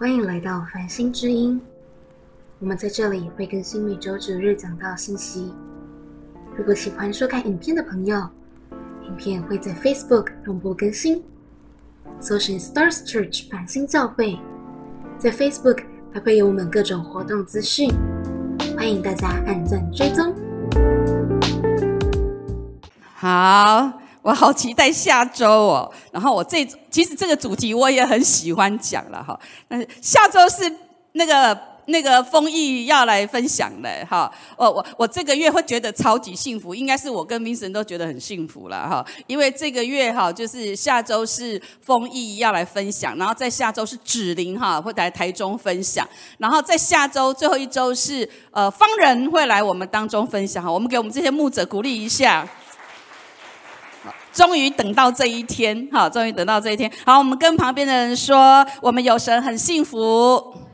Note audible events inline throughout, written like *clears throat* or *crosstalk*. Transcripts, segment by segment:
欢迎来到繁星之音。我们在这里会更新每周九日讲到信息。如果喜欢收看影片的朋友，影片会在 Facebook 同步更新，搜寻 Stars Church 繁星教会，在 Facebook 还会有我们各种活动资讯，欢迎大家按赞追踪。好。我好期待下周哦，然后我这其实这个主题我也很喜欢讲了哈，但是下周是那个那个丰毅要来分享的哈，我我我这个月会觉得超级幸福，应该是我跟明神都觉得很幸福了哈，因为这个月哈就是下周是丰毅要来分享，然后在下周是芷玲哈会来台中分享，然后在下周最后一周是呃方人会来我们当中分享哈，我们给我们这些牧者鼓励一下。终于等到这一天，哈！终于等到这一天。好，我们跟旁边的人说，我们有神很幸福。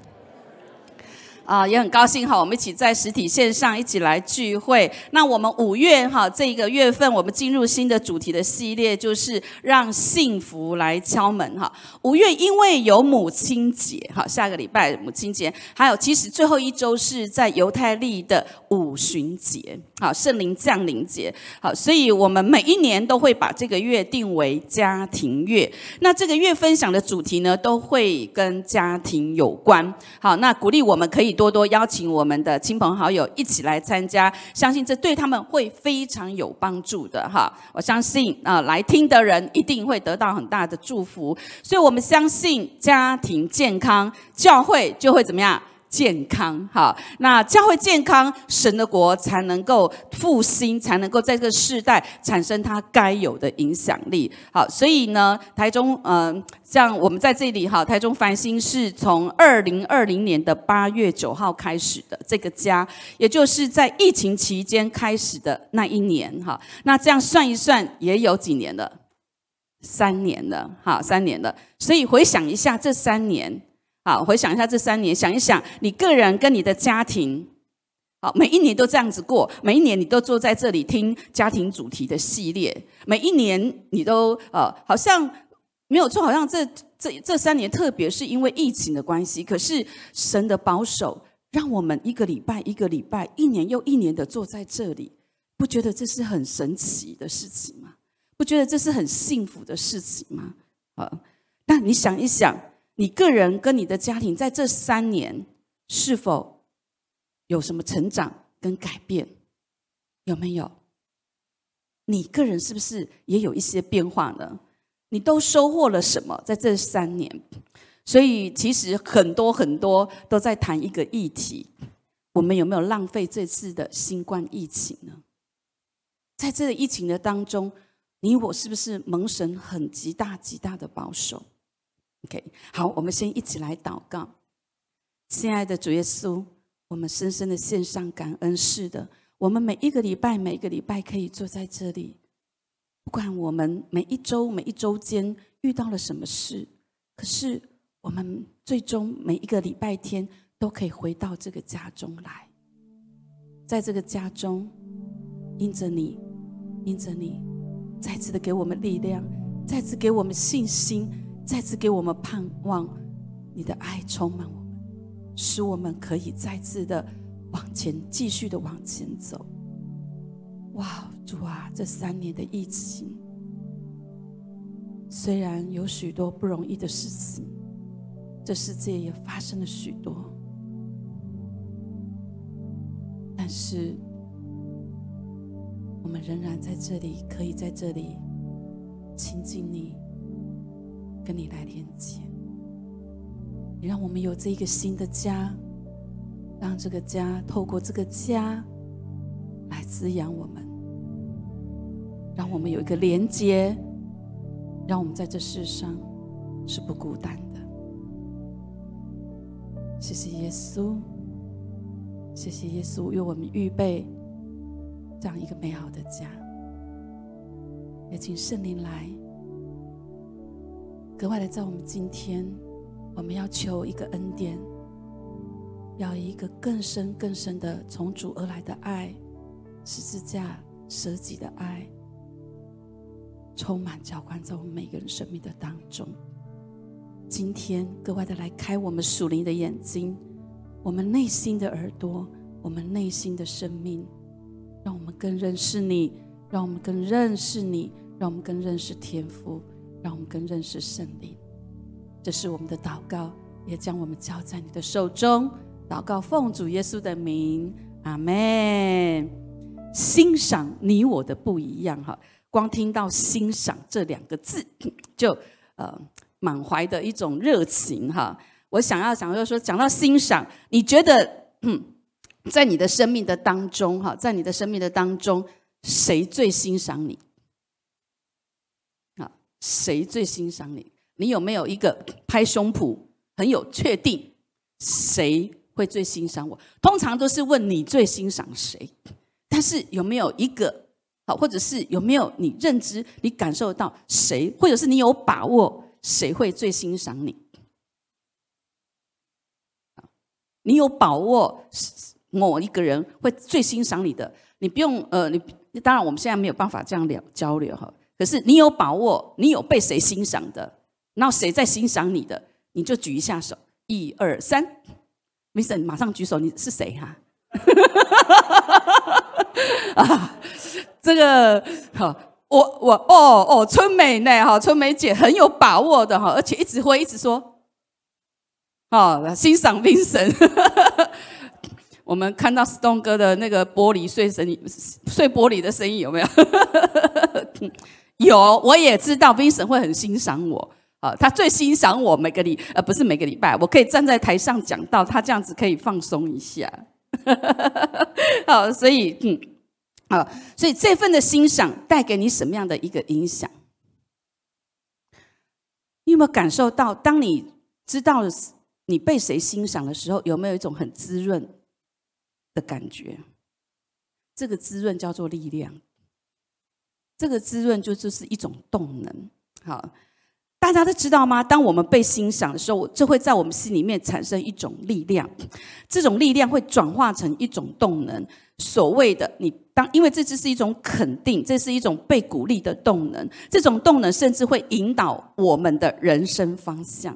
啊，也很高兴哈，我们一起在实体线上一起来聚会。那我们五月哈这个月份，我们进入新的主题的系列，就是让幸福来敲门哈。五月因为有母亲节哈，下个礼拜母亲节，还有其实最后一周是在犹太历的五旬节，好圣灵降临节，好，所以我们每一年都会把这个月定为家庭月。那这个月分享的主题呢，都会跟家庭有关。好，那鼓励我们可以。多多邀请我们的亲朋好友一起来参加，相信这对他们会非常有帮助的哈。我相信啊，来听的人一定会得到很大的祝福。所以我们相信家庭健康，教会就会怎么样？健康，哈，那教会健康，神的国才能够复兴，才能够在这个世代产生它该有的影响力。好，所以呢，台中，嗯，像我们在这里，哈，台中繁星是从二零二零年的八月九号开始的这个家，也就是在疫情期间开始的那一年，哈，那这样算一算，也有几年了，三年了，好，三年了。所以回想一下这三年。好，回想一下这三年，想一想你个人跟你的家庭，好，每一年都这样子过，每一年你都坐在这里听家庭主题的系列，每一年你都呃，好像没有错，好像这这这三年，特别是因为疫情的关系，可是神的保守，让我们一个礼拜一个礼拜，一年又一年的坐在这里，不觉得这是很神奇的事情吗？不觉得这是很幸福的事情吗？啊，那你想一想。你个人跟你的家庭在这三年是否有什么成长跟改变？有没有？你个人是不是也有一些变化呢？你都收获了什么在这三年？所以其实很多很多都在谈一个议题：我们有没有浪费这次的新冠疫情呢？在这个疫情的当中，你我是不是蒙神很极大极大的保守？OK，好，我们先一起来祷告。亲爱的主耶稣，我们深深的献上感恩。是的，我们每一个礼拜，每一个礼拜可以坐在这里，不管我们每一周、每一周间遇到了什么事，可是我们最终每一个礼拜天都可以回到这个家中来，在这个家中，因着你，因着你，再次的给我们力量，再次给我们信心。再次给我们盼望，你的爱充满我们，使我们可以再次的往前，继续的往前走。哇，主啊，这三年的疫情，虽然有许多不容易的事情，这世界也发生了许多，但是我们仍然在这里，可以在这里亲近你。跟你来连接，你让我们有这一个新的家，让这个家透过这个家来滋养我们，让我们有一个连接，让我们在这世上是不孤单的。谢谢耶稣，谢谢耶稣为我们预备这样一个美好的家，也请圣灵来。格外的，在我们今天，我们要求一个恩典，要一个更深更深的从主而来的爱，十字架舍己的爱，充满浇灌在我们每个人生命的当中。今天格外的来开我们属灵的眼睛，我们内心的耳朵，我们内心的生命，让我们更认识你，让我们更认识你，让我们更认识天父，让我们更认识圣灵。这是我们的祷告，也将我们交在你的手中。祷告奉主耶稣的名，阿门。欣赏你我的不一样，哈，光听到欣赏这两个字，就呃。满怀的一种热情哈，我想要想要说，讲到欣赏，你觉得在你的生命的当中哈，在你的生命的当中，谁最欣赏你？谁最欣赏你？你有没有一个拍胸脯很有确定？谁会最欣赏我？通常都是问你最欣赏谁，但是有没有一个好，或者是有没有你认知、你感受到谁，或者是你有把握？谁会最欣赏你？你有把握某一个人会最欣赏你的？你不用呃，你当然我们现在没有办法这样聊交流哈。可是你有把握，你有被谁欣赏的？然后谁在欣赏你的？你就举一下手，一二三，Mason 马上举手，你是谁哈？*laughs* 啊，这个好。我我哦哦，春美呢？哈，春美姐很有把握的哈，而且一直会一直说，哦，欣赏冰神。*laughs* 我们看到 Stone 哥的那个玻璃碎声音，碎玻璃的声音有没有？*laughs* 有，我也知道 Vincent 会很欣赏我啊，他最欣赏我每个礼呃不是每个礼拜，我可以站在台上讲到他这样子可以放松一下。*laughs* 好，所以嗯。啊，所以这份的欣赏带给你什么样的一个影响？你有没有感受到，当你知道你被谁欣赏的时候，有没有一种很滋润的感觉？这个滋润叫做力量，这个滋润就就是一种动能。好。大家都知道吗？当我们被欣赏的时候，这会在我们心里面产生一种力量，这种力量会转化成一种动能。所谓的你当，因为这只是一种肯定，这是一种被鼓励的动能。这种动能甚至会引导我们的人生方向。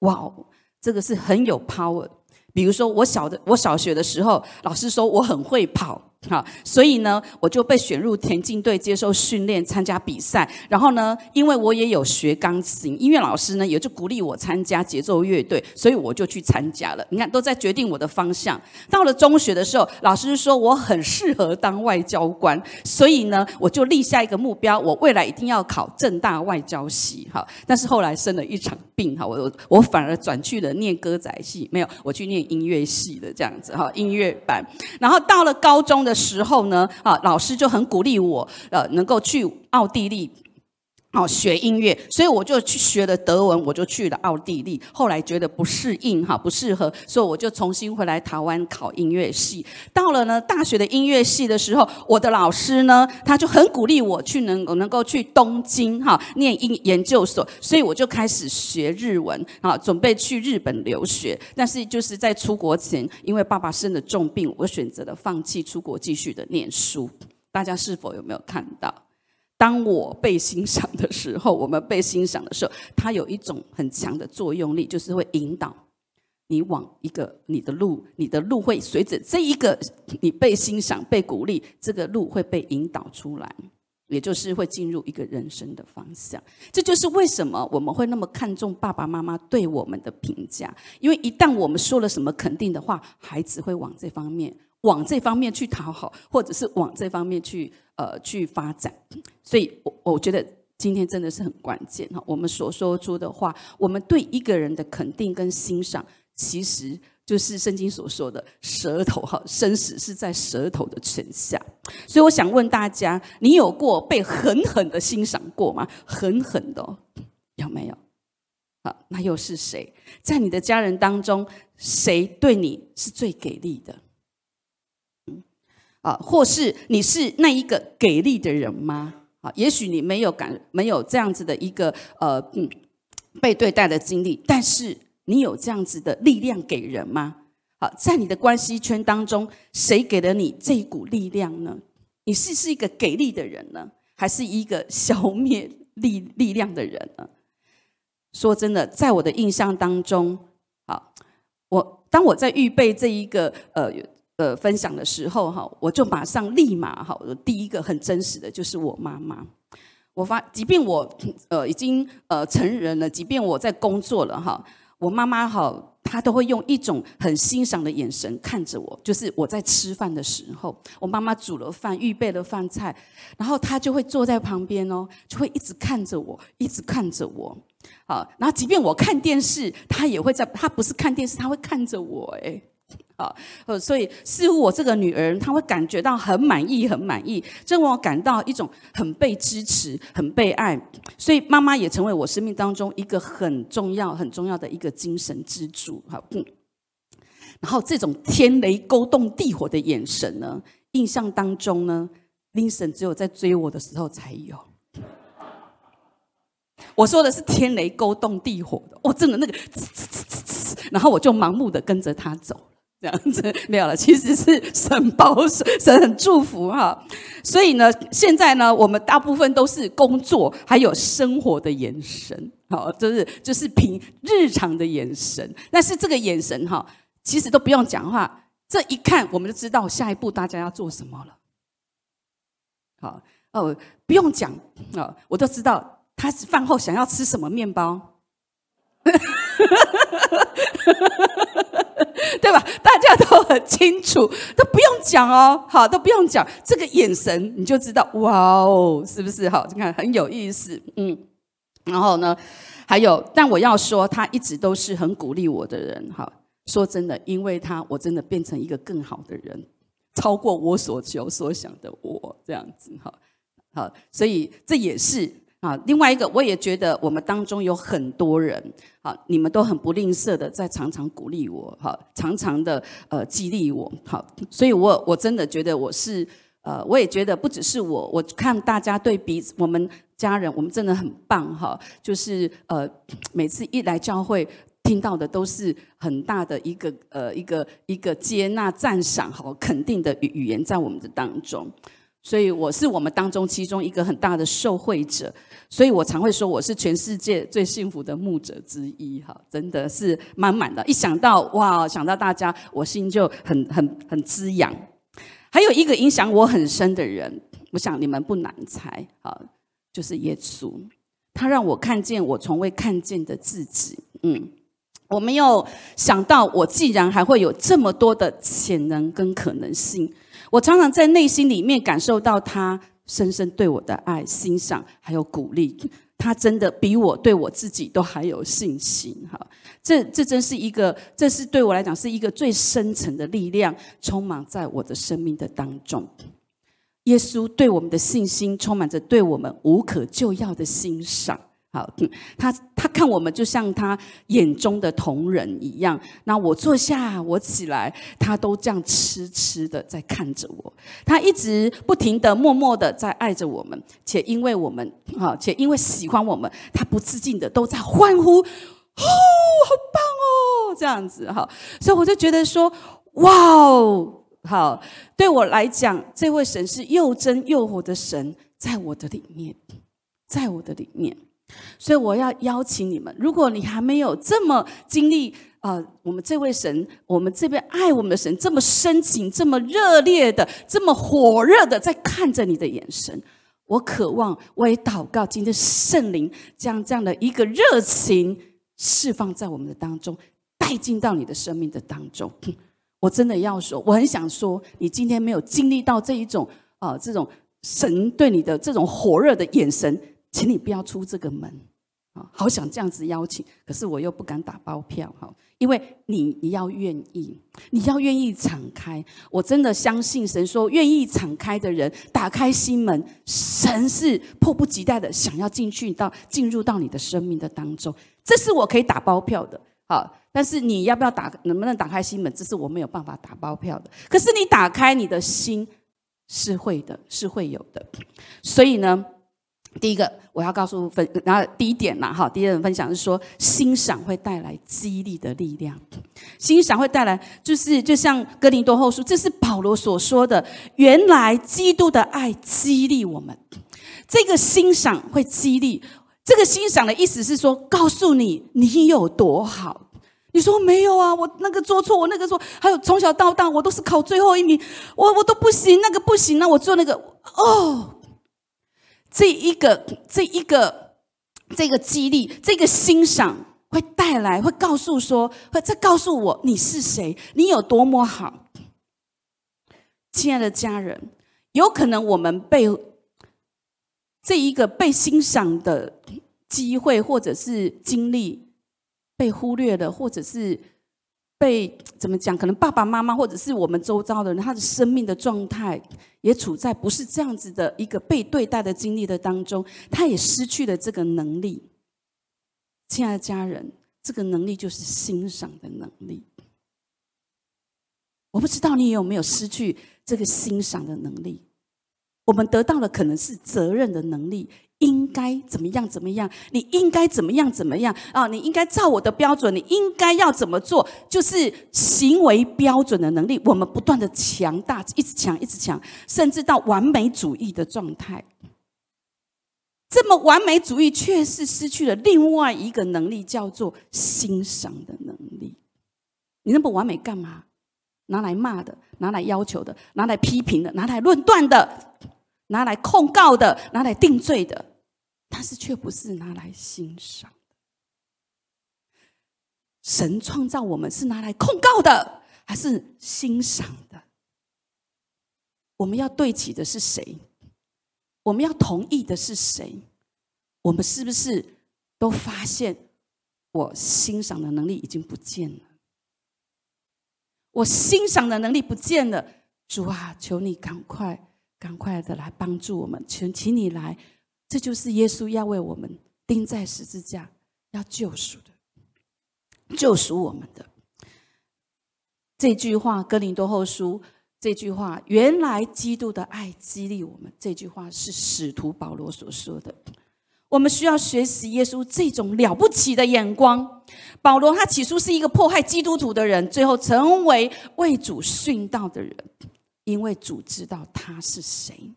哇哦，这个是很有 power。比如说，我小的我小学的时候，老师说我很会跑。好，所以呢，我就被选入田径队接受训练，参加比赛。然后呢，因为我也有学钢琴，音乐老师呢也就鼓励我参加节奏乐队，所以我就去参加了。你看，都在决定我的方向。到了中学的时候，老师说我很适合当外交官，所以呢，我就立下一个目标，我未来一定要考正大外交系。哈，但是后来生了一场病，哈，我我反而转去了念歌仔戏，没有，我去念音乐系的这样子，哈，音乐班。然后到了高中的。的时候呢，啊，老师就很鼓励我，呃，能够去奥地利。哦，学音乐，所以我就去学了德文，我就去了奥地利。后来觉得不适应，哈，不适合，所以我就重新回来台湾考音乐系。到了呢大学的音乐系的时候，我的老师呢，他就很鼓励我去能能够去东京哈念音研究所，所以我就开始学日文啊，准备去日本留学。但是就是在出国前，因为爸爸生了重病，我选择了放弃出国继续的念书。大家是否有没有看到？当我被欣赏的时候，我们被欣赏的时候，它有一种很强的作用力，就是会引导你往一个你的路，你的路会随着这一个你被欣赏、被鼓励，这个路会被引导出来，也就是会进入一个人生的方向。这就是为什么我们会那么看重爸爸妈妈对我们的评价，因为一旦我们说了什么肯定的话，孩子会往这方面。往这方面去讨好，或者是往这方面去呃去发展，所以我我觉得今天真的是很关键哈。我们所说出的话，我们对一个人的肯定跟欣赏，其实就是圣经所说的舌头哈，生死是在舌头的权下。所以我想问大家，你有过被狠狠的欣赏过吗？狠狠的有没有？好，那又是谁？在你的家人当中，谁对你是最给力的？啊，或是你是那一个给力的人吗？啊，也许你没有感，没有这样子的一个呃，嗯，被对待的经历，但是你有这样子的力量给人吗？好，在你的关系圈当中，谁给了你这一股力量呢？你是是一个给力的人呢，还是一个消灭力力量的人呢？说真的，在我的印象当中，好，我当我在预备这一个呃呃分享的时候，哈，我就马上立马哈，第一个很真实的就是我妈妈。我发，即便我呃已经呃成人了，即便我在工作了哈，我妈妈哈。她都会用一种很欣赏的眼神看着我，就是我在吃饭的时候，我妈妈煮了饭，预备了饭菜，然后她就会坐在旁边哦，就会一直看着我，一直看着我。好，然后即便我看电视，他也会在，他不是看电视，他会看着我，哎。啊，呃，所以似乎我这个女儿，她会感觉到很满意，很满意，这让我感到一种很被支持、很被爱。所以妈妈也成为我生命当中一个很重要、很重要的一个精神支柱。好，嗯。然后这种天雷勾动地火的眼神呢，印象当中呢，Vincent 只有在追我的时候才有。我说的是天雷勾动地火的，我真的那个，然后我就盲目的跟着他走。这样子 *laughs* 没有了，其实是神保守，*laughs* 神很祝福哈。所以呢，现在呢，我们大部分都是工作还有生活的眼神，好，就是就是凭日常的眼神。但是这个眼神哈，其实都不用讲话，这一看我们就知道下一步大家要做什么了。好哦，不用讲啊，我都知道他饭后想要吃什么面包。*laughs* 对吧？大家都很清楚，都不用讲哦。好，都不用讲，这个眼神你就知道，哇哦，是不是？好，你看很有意思，嗯。然后呢，还有，但我要说，他一直都是很鼓励我的人。哈，说真的，因为他，我真的变成一个更好的人，超过我所求所想的我这样子。哈，好，所以这也是。啊，另外一个，我也觉得我们当中有很多人，啊，你们都很不吝啬的在常常鼓励我，哈，常常的呃激励我，好，所以我我真的觉得我是，呃，我也觉得不只是我，我看大家对彼此，我们家人，我们真的很棒，哈，就是呃，每次一来教会，听到的都是很大的一个呃一个一个接纳、赞赏、好肯定的语语言在我们的当中。所以我是我们当中其中一个很大的受惠者，所以我常会说我是全世界最幸福的牧者之一，哈，真的是满满的。一想到哇，想到大家，我心就很很很滋养。还有一个影响我很深的人，我想你们不难猜，啊，就是耶稣，他让我看见我从未看见的自己。嗯，我没有想到，我既然还会有这么多的潜能跟可能性。我常常在内心里面感受到他深深对我的爱、欣赏还有鼓励。他真的比我对我自己都还有信心。哈，这这真是一个，这是对我来讲是一个最深层的力量，充满在我的生命的当中。耶稣对我们的信心，充满着对我们无可救药的欣赏。好，他他看我们就像他眼中的同人一样。那我坐下，我起来，他都这样痴痴的在看着我。他一直不停的、默默的在爱着我们，且因为我们，哈，且因为喜欢我们，他不自禁的都在欢呼，哦，好棒哦，这样子哈。所以我就觉得说，哇哦，好，对我来讲，这位神是又真又活的神，在我的里面，在我的里面。所以我要邀请你们，如果你还没有这么经历啊，我们这位神，我们这边爱我们的神这么深情、这么热烈的、这么火热的在看着你的眼神，我渴望，我也祷告，今天圣灵将这样的一个热情释放在我们的当中，带进到你的生命的当中。我真的要说，我很想说，你今天没有经历到这一种啊，这种神对你的这种火热的眼神。请你不要出这个门啊！好想这样子邀请，可是我又不敢打包票哈，因为你你要愿意，你要愿意敞开。我真的相信神说，愿意敞开的人，打开心门，神是迫不及待的想要进去到进入到你的生命的当中。这是我可以打包票的，好，但是你要不要打，能不能打开心门，这是我没有办法打包票的。可是你打开你的心，是会的，是会有的。所以呢？第一个，我要告诉分，然后第一点嘛，哈，第一点分享是说，欣赏会带来激励的力量，欣赏会带来，就是就像哥林多后书，这是保罗所说的，原来基督的爱激励我们，这个欣赏会激励，这个欣赏的意思是说，告诉你你有多好。你说没有啊？我那个做错，我那个说，还有从小到大我都是考最后一名，我我都不行，那个不行，那我做那个哦，这一个这一个这个激励，这个欣赏会带来，会告诉说，会再告诉我你是谁，你有多么好。亲爱的家人，有可能我们被这一个被欣赏的机会或者是经历。被忽略了，或者是被怎么讲？可能爸爸妈妈，或者是我们周遭的人，他的生命的状态也处在不是这样子的一个被对待的经历的当中，他也失去了这个能力。亲爱的家人，这个能力就是欣赏的能力。我不知道你有没有失去这个欣赏的能力？我们得到的可能是责任的能力。应该怎么样？怎么样？你应该怎么样？怎么样？啊！你应该照我的标准，你应该要怎么做？就是行为标准的能力，我们不断的强大，一直强，一直强，甚至到完美主义的状态。这么完美主义，却是失去了另外一个能力，叫做欣赏的能力。你那么完美干嘛？拿来骂的，拿来要求的，拿来批评的，拿来论断的，拿来控告的，拿来定罪的。但是却不是拿来欣赏的神创造我们是拿来控告的，还是欣赏的？我们要对齐的是谁？我们要同意的是谁？我们是不是都发现我欣赏的能力已经不见了？我欣赏的能力不见了，主啊，求你赶快、赶快的来帮助我们，请请你来。这就是耶稣要为我们钉在十字架，要救赎的，救赎我们的这句话。哥林多后书这句话，原来基督的爱激励我们。这句话是使徒保罗所说的。我们需要学习耶稣这种了不起的眼光。保罗他起初是一个迫害基督徒的人，最后成为为主殉道的人，因为主知道他是谁。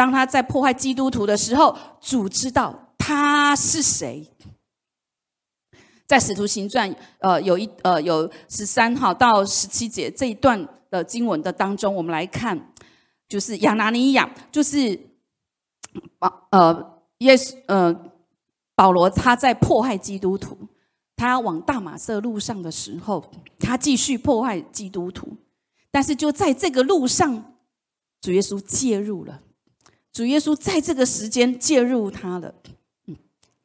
当他在破坏基督徒的时候，主知道他是谁。在使徒行传，呃，有一呃有十三号到十七节这一段的经文的当中，我们来看，就是亚拿尼亚，就是保呃耶稣呃保罗他在迫害基督徒，他往大马色路上的时候，他继续迫害基督徒，但是就在这个路上，主耶稣介入了。主耶稣在这个时间介入他了，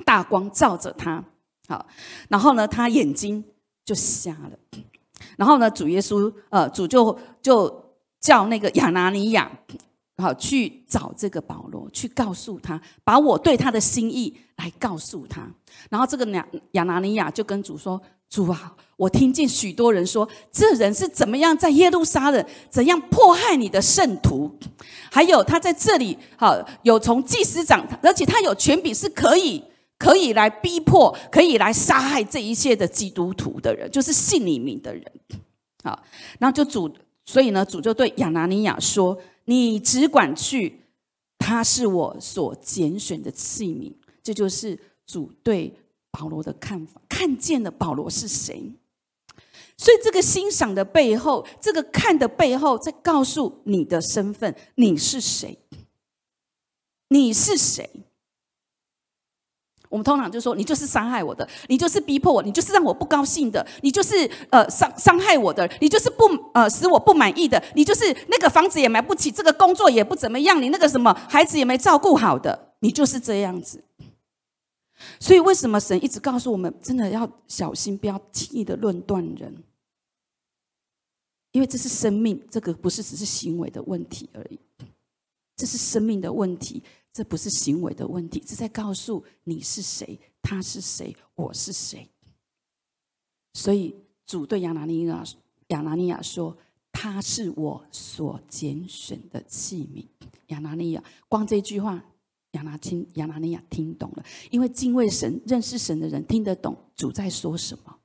大光照着他，好，然后呢，他眼睛就瞎了，然后呢，主耶稣，呃，主就就叫那个亚拿尼亚，好去找这个保罗，去告诉他，把我对他的心意来告诉他，然后这个亚亚拿尼亚就跟主说。主啊，我听见许多人说，这人是怎么样在耶路撒冷怎样迫害你的圣徒，还有他在这里，好有从祭司长，而且他有权柄是可以可以来逼迫，可以来杀害这一切的基督徒的人，就是信你名的人。好，然后就主，所以呢，主就对亚拿尼亚说：“你只管去，他是我所拣选的器皿。”这就是主对。保罗的看法，看见了保罗是谁，所以这个欣赏的背后，这个看的背后，在告诉你的身份，你是谁？你是谁？我们通常就说，你就是伤害我的，你就是逼迫我，你就是让我不高兴的，你就是呃伤伤害我的，你就是不呃使我不满意的，你就是那个房子也买不起，这个工作也不怎么样，你那个什么孩子也没照顾好的，你就是这样子。所以，为什么神一直告诉我们，真的要小心，不要轻易的论断人？因为这是生命，这个不是只是行为的问题而已，这是生命的问题，这不是行为的问题，这在告诉你是谁，他是谁，我是谁。所以，主对亚拿尼亚亚拿尼亚说：“他是我所拣选的器皿。”亚拿尼亚，光这句话。亚拿听亚拿尼亚听懂了，因为敬畏神、认识神的人听得懂主在说什么。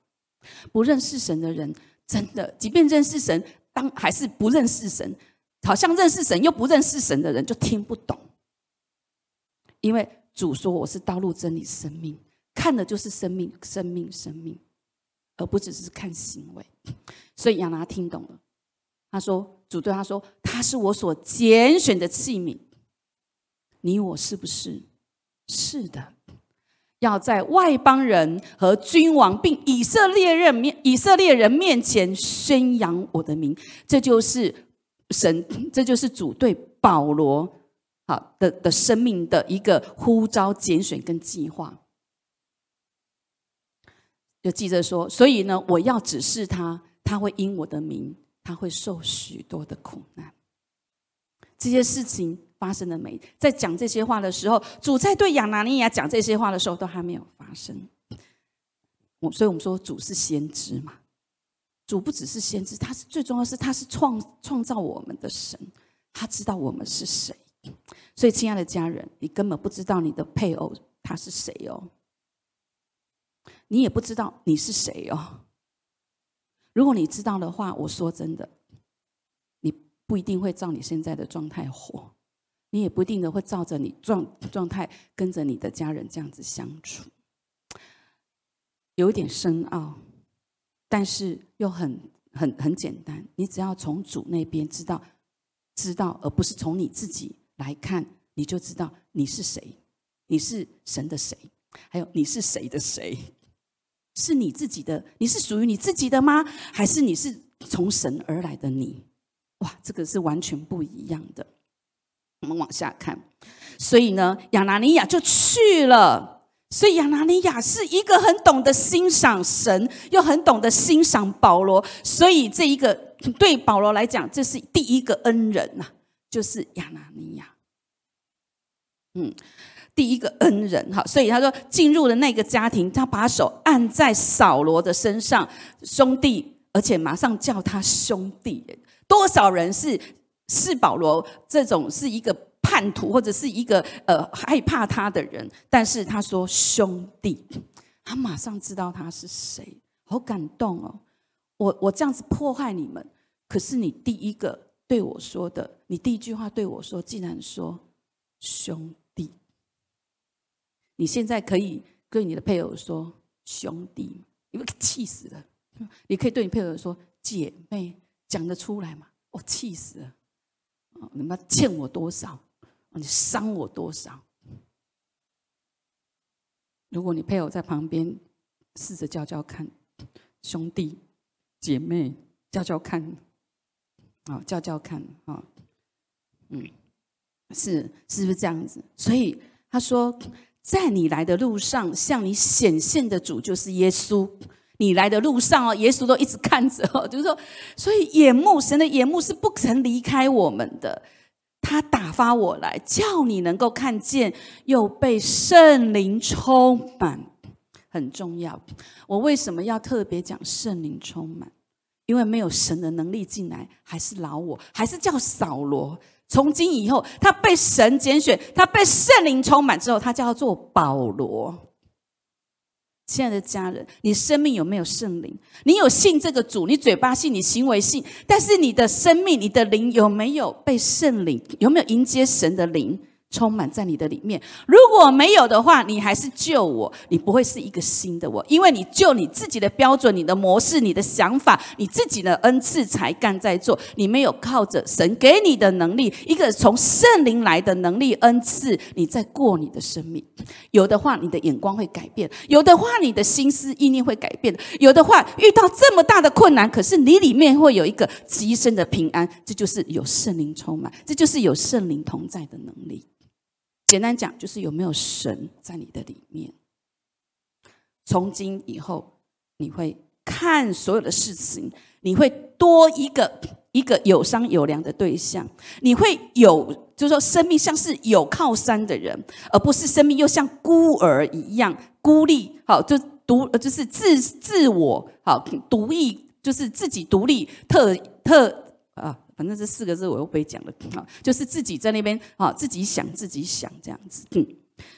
不认识神的人，真的，即便认识神，当还是不认识神，好像认识神又不认识神的人就听不懂。因为主说我是道路、真理、生命，看的就是生命、生命、生命，而不只是看行为。所以亚拿听懂了，他说：“主对他说，他是我所拣选的器皿。你我是不是？是的。要在外邦人和君王并以色列人面以色列人面前宣扬我的名，这就是神，这就是主对保罗好的的生命的一个呼召、拣选跟计划。就记着说，所以呢，我要指示他。”他会因我的名，他会受许多的苦难。这些事情发生了没？在讲这些话的时候，主在对亚拿尼亚讲这些话的时候，都还没有发生。我，所以我们说主是先知嘛。主不只是先知，他是最重要是他是创创造我们的神，他知道我们是谁。所以，亲爱的家人，你根本不知道你的配偶他是谁哦，你也不知道你是谁哦。如果你知道的话，我说真的，你不一定会照你现在的状态活，你也不定的会照着你状状态跟着你的家人这样子相处，有一点深奥，但是又很很很简单。你只要从主那边知道知道，而不是从你自己来看，你就知道你是谁，你是神的谁，还有你是谁的谁。是你自己的，你是属于你自己的吗？还是你是从神而来的你？哇，这个是完全不一样的。我们往下看，所以呢，亚拿尼亚就去了。所以亚拿尼亚是一个很懂得欣赏神，又很懂得欣赏保罗。所以这一个对保罗来讲，这是第一个恩人呐，就是亚拿尼亚。嗯。第一个恩人，哈，所以他说进入了那个家庭，他把手按在扫罗的身上，兄弟，而且马上叫他兄弟。多少人是是保罗这种是一个叛徒，或者是一个呃害怕他的人，但是他说兄弟，他马上知道他是谁，好感动哦！我我这样子迫害你们，可是你第一个对我说的，你第一句话对我说，竟然说兄弟。你现在可以对你的配偶说“兄弟”，你会气死了。你可以对你配偶说“姐妹”，讲得出来吗？我气死了！你妈欠我多少？你伤我多少？如果你配偶在旁边，试着叫叫看，兄弟姐妹叫叫看，啊，叫叫看啊，嗯，是是不是这样子？所以他说。在你来的路上，向你显现的主就是耶稣。你来的路上哦，耶稣都一直看着哦，*laughs* 就是说，所以眼目神的眼目是不曾离开我们的。他打发我来，叫你能够看见，又被圣灵充满，很重要。我为什么要特别讲圣灵充满？因为没有神的能力进来，还是老我，还是叫扫罗。从今以后，他被神拣选，他被圣灵充满之后，他叫做保罗。亲爱的家人，你生命有没有圣灵？你有信这个主，你嘴巴信，你行为信，但是你的生命、你的灵有没有被圣灵？有没有迎接神的灵？充满在你的里面，如果没有的话，你还是救我，你不会是一个新的我，因为你就你自己的标准、你的模式、你的想法、你自己的恩赐才干在做，你没有靠着神给你的能力，一个从圣灵来的能力恩赐，你在过你的生命。有的话，你的眼光会改变；有的话，你的心思意念会改变；有的话，遇到这么大的困难，可是你里面会有一个极深的平安，这就是有圣灵充满，这就是有圣灵同在的能力。简单讲，就是有没有神在你的里面。从今以后，你会看所有的事情，你会多一个一个有商有量的对象，你会有，就是说，生命像是有靠山的人，而不是生命又像孤儿一样孤立。好，就独，就是自自我，好独立，就是自己独立，特特啊。反正这四个字我又不会讲了 *laughs* 啊，就是自己在那边啊，自己想自己想这样子。嗯，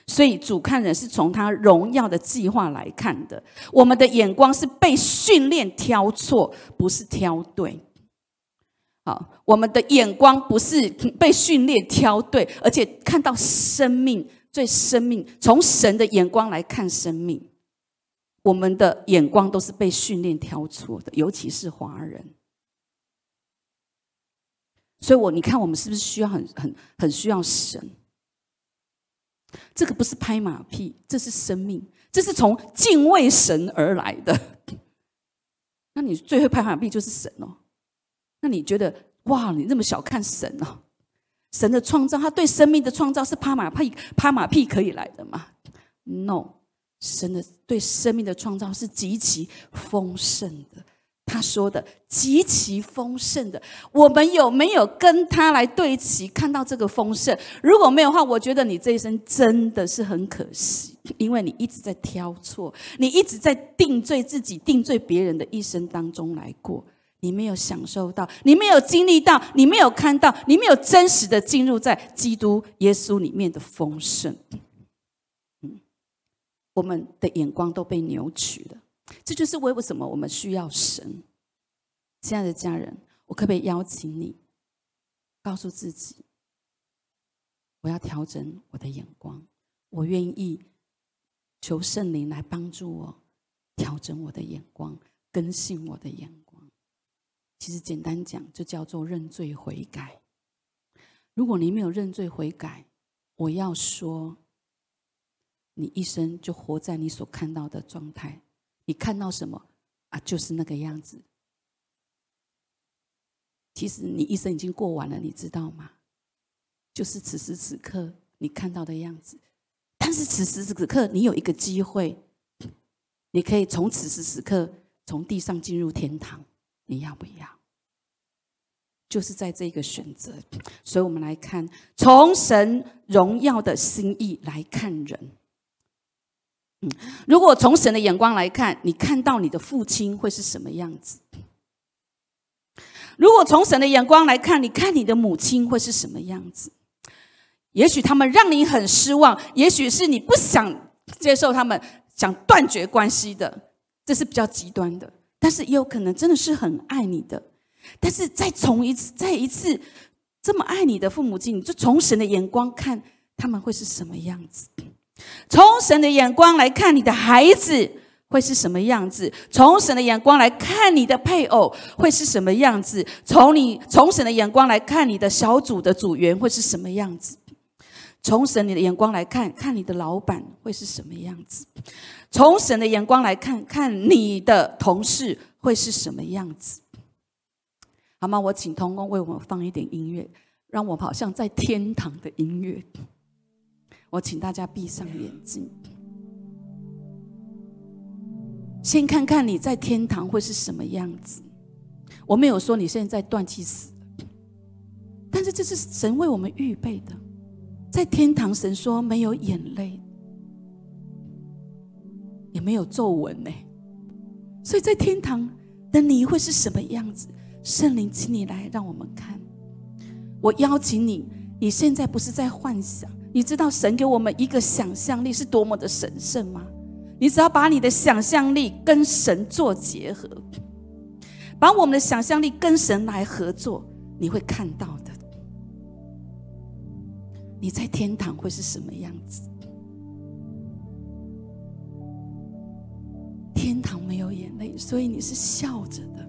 所以主看人是从他荣耀的计划来看的。我们的眼光是被训练挑错，不是挑对。好，我们的眼光不是 *laughs* 被训练挑对，而且看到生命最生命，从神的眼光来看生命，我们的眼光都是被训练挑错的，尤其是华人。所以，我你看，我们是不是需要很很很需要神？这个不是拍马屁，这是生命，这是从敬畏神而来的。*laughs* 那你最会拍马屁就是神哦。那你觉得哇，你那么小看神哦？神的创造，他对生命的创造是拍马屁、拍马屁可以来的吗？No，神的对生命的创造是极其丰盛的。他说的极其丰盛的，我们有没有跟他来对齐？看到这个丰盛，如果没有话，我觉得你这一生真的是很可惜，因为你一直在挑错，你一直在定罪自己、定罪别人的一生当中来过，你没有享受到，你没有经历到，你没有看到，你没有真实的进入在基督耶稣里面的丰盛。嗯，我们的眼光都被扭曲了。这就是为为什么我们需要神，亲爱的家人，我可不可以邀请你，告诉自己，我要调整我的眼光，我愿意求圣灵来帮助我调整我的眼光，更新我的眼光。其实简单讲，就叫做认罪悔改。如果你没有认罪悔改，我要说，你一生就活在你所看到的状态。你看到什么啊？就是那个样子。其实你一生已经过完了，你知道吗？就是此时此刻你看到的样子。但是此时此刻，你有一个机会，你可以从此时此刻从地上进入天堂。你要不要？就是在这个选择。所以我们来看，从神荣耀的心意来看人。如果从神的眼光来看，你看到你的父亲会是什么样子？如果从神的眼光来看，你看你的母亲会是什么样子？也许他们让你很失望，也许是你不想接受他们，想断绝关系的，这是比较极端的。但是也有可能真的是很爱你的，但是再从一次、再一次这么爱你的父母亲，你就从神的眼光看他们会是什么样子？从神的眼光来看，你的孩子会是什么样子？从神的眼光来看，你的配偶会是什么样子？从你从神的眼光来看，你的小组的组员会是什么样子？从神你的眼光来看，看你的老板会是什么样子？从神的眼光来看，看你的同事会是什么样子？好吗？我请童工为我们放一点音乐，让我们好像在天堂的音乐。我请大家闭上眼睛，先看看你在天堂会是什么样子。我没有说你现在断气死了，但是这是神为我们预备的。在天堂，神说没有眼泪，也没有皱纹呢。所以在天堂的你会是什么样子？圣灵，请你来让我们看。我邀请你，你现在不是在幻想。你知道神给我们一个想象力是多么的神圣吗？你只要把你的想象力跟神做结合，把我们的想象力跟神来合作，你会看到的。你在天堂会是什么样子？天堂没有眼泪，所以你是笑着的。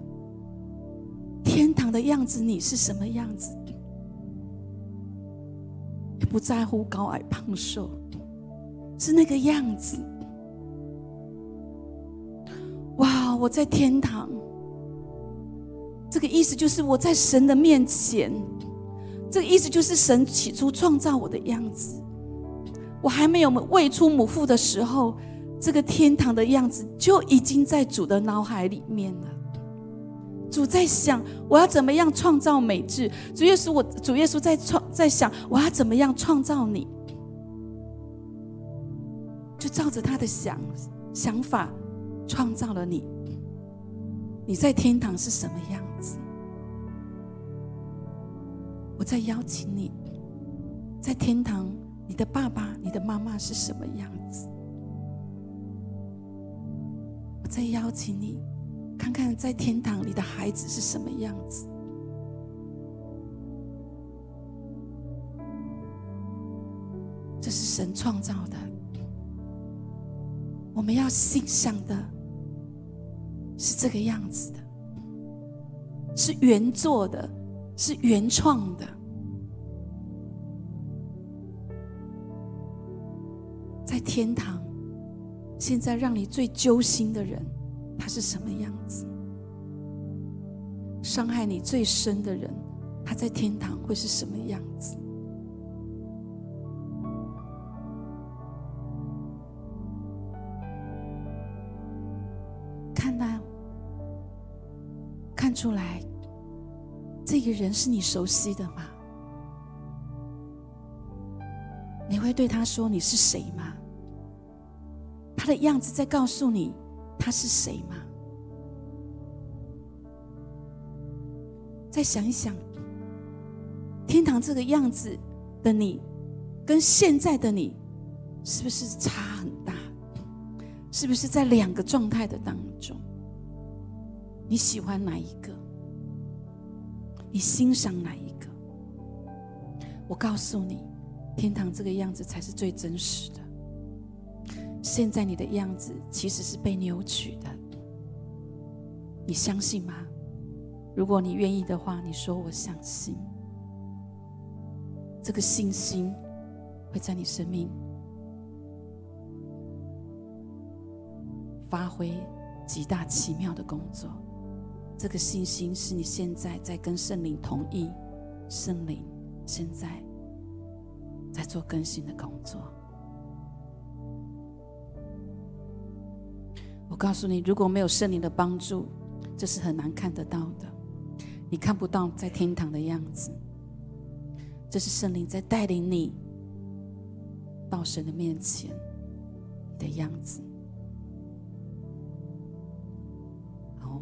天堂的样子，你是什么样子？不在乎高矮胖瘦，是那个样子。哇！我在天堂，这个意思就是我在神的面前。这个意思就是神起初创造我的样子。我还没有未出母腹的时候，这个天堂的样子就已经在主的脑海里面了。主在想，我要怎么样创造美智？主耶稣，我主耶稣在创，在想，我要怎么样创造你？就照着他的想想法创造了你。你在天堂是什么样子？我在邀请你，在天堂，你的爸爸、你的妈妈是什么样子？我在邀请你。看看在天堂，里的孩子是什么样子？这是神创造的。我们要欣赏的是这个样子的，是原作的，是原创的。在天堂，现在让你最揪心的人，他是什么样子？伤害你最深的人，他在天堂会是什么样子？看到，看出来，这个人是你熟悉的吗？你会对他说你是谁吗？他的样子在告诉你他是谁吗？再想一想，天堂这个样子的你，跟现在的你，是不是差很大？是不是在两个状态的当中？你喜欢哪一个？你欣赏哪一个？我告诉你，天堂这个样子才是最真实的。现在你的样子其实是被扭曲的，你相信吗？如果你愿意的话，你说我相信。这个信心会在你生命发挥极大奇妙的工作。这个信心是你现在在跟圣灵同意，圣灵现在在做更新的工作。我告诉你，如果没有圣灵的帮助，这是很难看得到的。你看不到在天堂的样子，这是圣灵在带领你到神的面前的样子。好，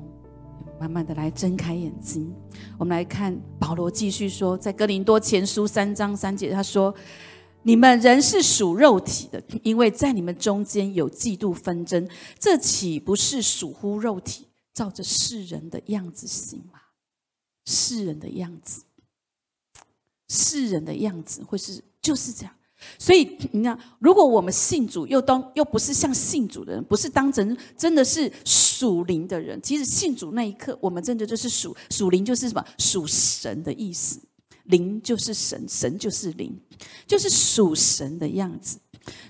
慢慢的来睁开眼睛，我们来看保罗继续说，在哥林多前书三章三节，他说。你们人是属肉体的，因为在你们中间有嫉妒纷争，这岂不是属乎肉体，照着世人的样子行吗？世人的样子，世人的样子会是就是这样。所以你看，如果我们信主，又当又不是像信主的人，不是当成真的是属灵的人，其实信主那一刻，我们真的就是属属灵，就是什么属神的意思。灵就是神，神就是灵，就是属神的样子。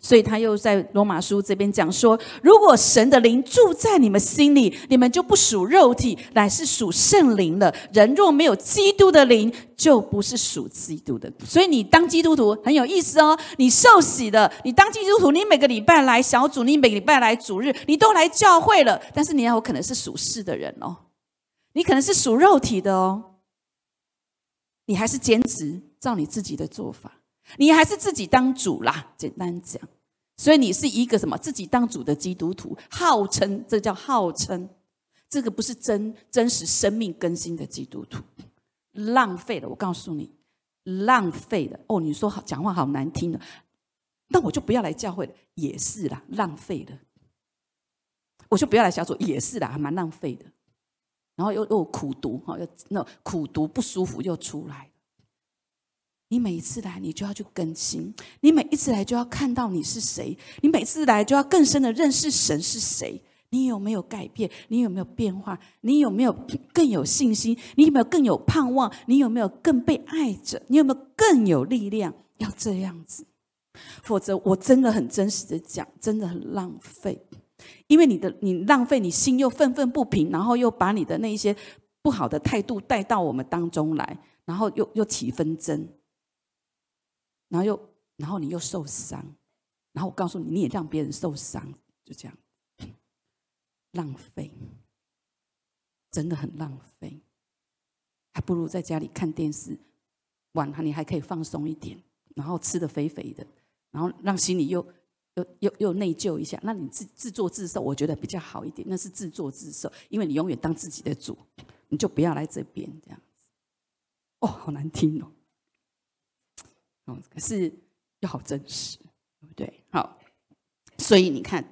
所以他又在罗马书这边讲说：如果神的灵住在你们心里，你们就不属肉体，乃是属圣灵了。人若没有基督的灵，就不是属基督的。所以你当基督徒很有意思哦。你受洗的，你当基督徒，你每个礼拜来小组，你每个礼拜来主日，你都来教会了。但是你有可能是属世的人哦，你可能是属肉体的哦。你还是坚持照你自己的做法，你还是自己当主啦。简单讲，所以你是一个什么自己当主的基督徒，号称这叫号称，这个不是真真实生命更新的基督徒，浪费了。我告诉你，浪费了。哦，你说好讲话好难听的，那我就不要来教会了，也是啦，浪费了。我就不要来小组，也是啦，还蛮浪费的。然后又又苦读哈，又那苦读不舒服又出来。你每一次来，你就要去更新；你每一次来，就要看到你是谁；你每次来，就要更深的认识神是谁。你有没有改变？你有没有变化？你有没有更有信心？你有没有更有盼望？你有没有更被爱着？你有没有更有力量？要这样子，否则我真的很真实的讲，真的很浪费。因为你的你浪费，你心又愤愤不平，然后又把你的那一些不好的态度带到我们当中来，然后又又起纷争，然后又然后你又受伤，然后我告诉你，你也让别人受伤，就这样，浪费，真的很浪费，还不如在家里看电视，晚上你还可以放松一点，然后吃的肥肥的，然后让心里又。又又又内疚一下，那你自自作自受，我觉得比较好一点。那是自作自受，因为你永远当自己的主，你就不要来这边这样子。哦，好难听哦。哦，可是又好真实，对不对？好，所以你看，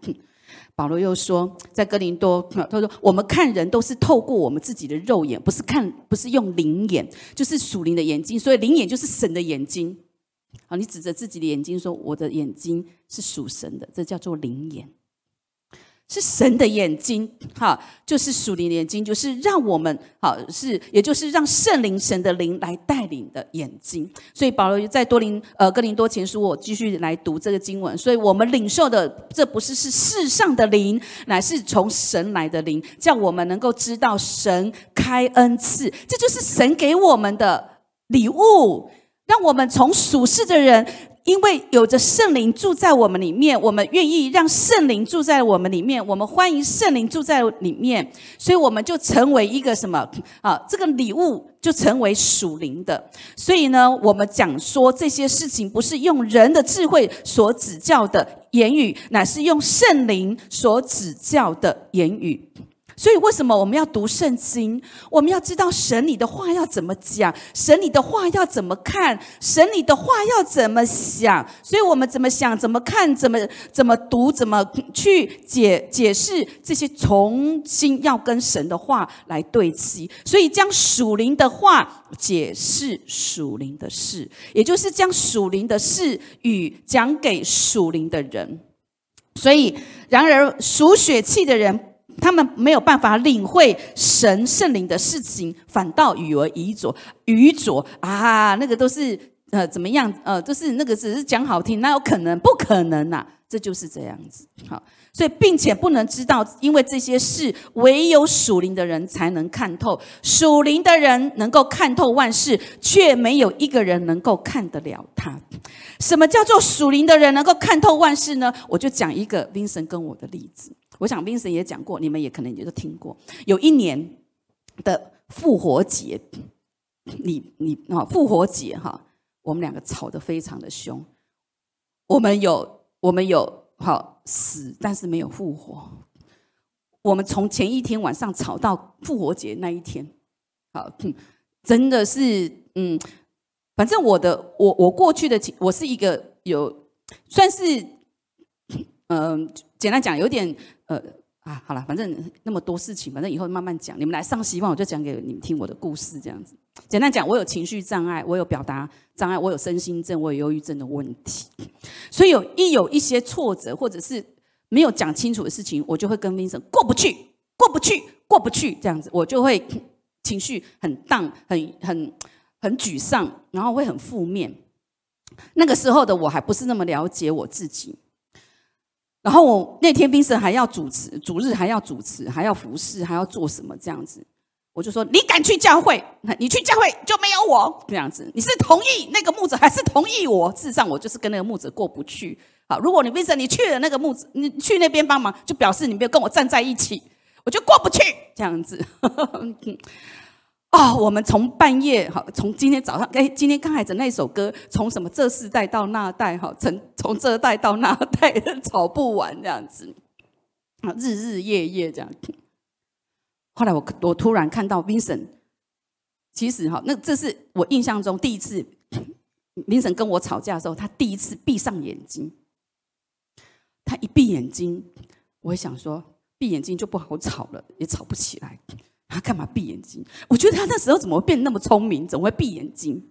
保罗又说，在哥林多，他说我们看人都是透过我们自己的肉眼，不是看，不是用灵眼，就是属灵的眼睛。所以灵眼就是神的眼睛。好，你指着自己的眼睛说：“我的眼睛是属神的。”这叫做灵眼。是神的眼睛，哈，就是属灵的眼睛，就是让我们，好是，也就是让圣灵神的灵来带领的眼睛。所以保罗在多林，呃，哥林多前书，我继续来读这个经文。所以我们领受的，这不是是世上的灵，乃是从神来的灵，叫我们能够知道神开恩赐，这就是神给我们的礼物，让我们从属世的人。因为有着圣灵住在我们里面，我们愿意让圣灵住在我们里面，我们欢迎圣灵住在里面，所以我们就成为一个什么啊？这个礼物就成为属灵的。所以呢，我们讲说这些事情不是用人的智慧所指教的言语，乃是用圣灵所指教的言语。所以，为什么我们要读圣经？我们要知道神你的话要怎么讲，神你的话要怎么看，神你的话要怎么想。所以我们怎么想、怎么看、怎么怎么读、怎么去解解释这些，重新要跟神的话来对齐。所以，将属灵的话解释属灵的事，也就是将属灵的事与讲给属灵的人。所以，然而属血气的人。他们没有办法领会神圣灵的事情，反倒语而愚拙，愚拙啊！那个都是呃怎么样？呃，都是那个只是讲好听，那有可能？不可能呐！这就是这样子。好，所以并且不能知道，因为这些事唯有属灵的人才能看透。属灵的人能够看透万事，却没有一个人能够看得了他。什么叫做属灵的人能够看透万事呢？我就讲一个 Vincent 跟我的例子。我想 Vincent 也讲过，你们也可能也都听过。有一年的复活节，你你啊，复活节哈，我们两个吵得非常的凶。我们有我们有好死，但是没有复活。我们从前一天晚上吵到复活节那一天，好，真的是嗯，反正我的我我过去的我是一个有算是嗯，简单讲有点。呃啊，好了，反正那么多事情，反正以后慢慢讲。你们来上希望，我就讲给你们听我的故事，这样子。简单讲，我有情绪障碍，我有表达障碍，我有身心症，我有忧郁症的问题。所以有一有一些挫折，或者是没有讲清楚的事情，我就会跟 Vincent 过不去，过不去，过不去，这样子，我就会 *clears throat* 情绪很荡，很很很沮丧，然后会很负面。那个时候的我还不是那么了解我自己。然后我那天冰神还要主持，主日还要主持，还要服侍，还要做什么这样子？我就说你敢去教会，你去教会就没有我这样子。你是同意那个牧者，还是同意我？事实上，我就是跟那个牧者过不去。好，如果你冰神你去了那个牧者，你去那边帮忙，就表示你没有跟我站在一起，我就过不去这样子。*laughs* 啊，我们从半夜好，从今天早上，哎，今天刚开始那首歌，从什么这世代到那代，哈，从从这代到那代，吵不完这样子，啊，日日夜夜这样。后来我我突然看到 Vincent，其实哈，那这是我印象中第一次，Vincent 跟我吵架的时候，他第一次闭上眼睛。他一闭眼睛，我想说，闭眼睛就不好吵了，也吵不起来。他干嘛闭眼睛？我觉得他那时候怎么会变那么聪明？怎么会闭眼睛？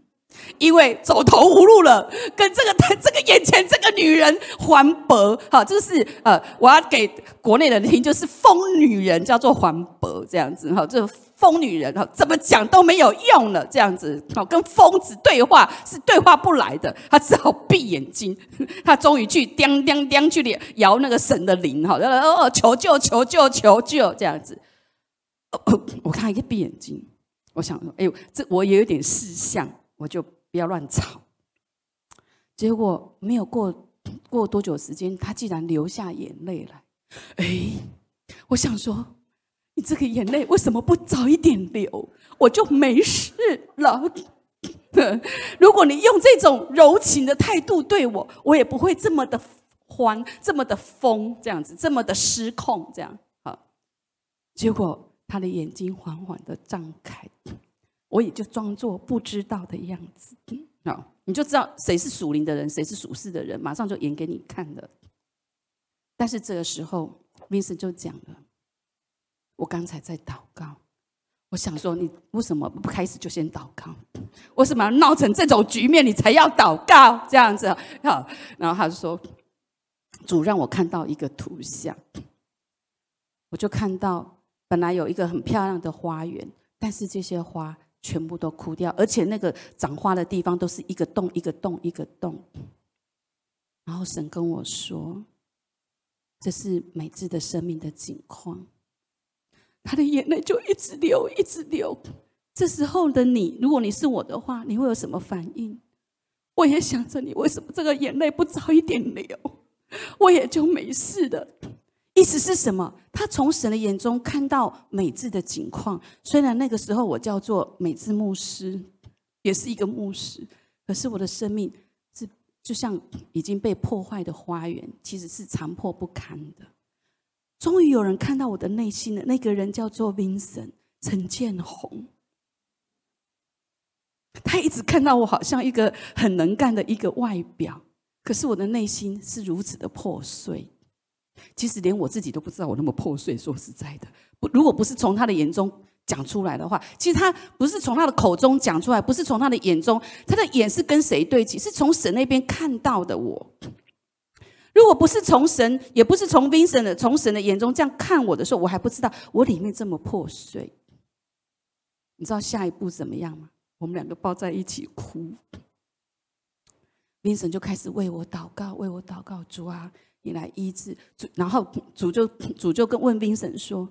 因为走投无路了，跟这个他这个眼前这个女人环伯，好，这是呃，我要给国内人听，就是疯女人叫做环伯这样子，哈，这疯女人哈，怎么讲都没有用了，这样子，好，跟疯子对话是对话不来的，他只好闭眼睛，*laughs* 他终于去叮叮叮去摇那个神的铃，哈，哦，求救求救求救这样子。*coughs* 我看他一闭眼睛，我想说：“哎呦，这我也有点事项，我就不要乱吵。”结果没有过过多久时间，他竟然流下眼泪来。哎，我想说，你这个眼泪为什么不早一点流？我就没事了。如果你用这种柔情的态度对我，我也不会这么的慌，这么的疯，这样子，这么的失控，这样好。结果。他的眼睛缓缓的张开，我也就装作不知道的样子。好，你就知道谁是属灵的人，谁是属世的人，马上就演给你看了。但是这个时候，Vincent 就讲了：“我刚才在祷告，我想说，你为什么不开始就先祷告？为什么要闹成这种局面，你才要祷告？这样子好，然后他就说：“主让我看到一个图像，我就看到本来有一个很漂亮的花园，但是这些花全部都枯掉，而且那个长花的地方都是一个洞一个洞一个洞。然后神跟我说，这是美智的生命的景况。”他的眼泪就一直流，一直流。这时候的你，如果你是我的话，你会有什么反应？我也想着你，为什么这个眼泪不早一点流，我也就没事了。意思是什么？他从神的眼中看到美智的景况。虽然那个时候我叫做美智牧师，也是一个牧师，可是我的生命是就像已经被破坏的花园，其实是残破不堪的。终于有人看到我的内心了。那个人叫做 Vincent 陈建宏，他一直看到我好像一个很能干的一个外表，可是我的内心是如此的破碎。其实连我自己都不知道我那么破碎。说实在的，如果不是从他的眼中讲出来的话，其实他不是从他的口中讲出来，不是从他的眼中，他的眼是跟谁对齐？是从神那边看到的我。如果不是从神，也不是从 Vincent 的，从神的眼中这样看我的时候，我还不知道我里面这么破碎。你知道下一步怎么样吗？我们两个抱在一起哭，Vincent 就开始为我祷告，为我祷告，主啊，你来医治主。然后主就主就跟问冰神说：“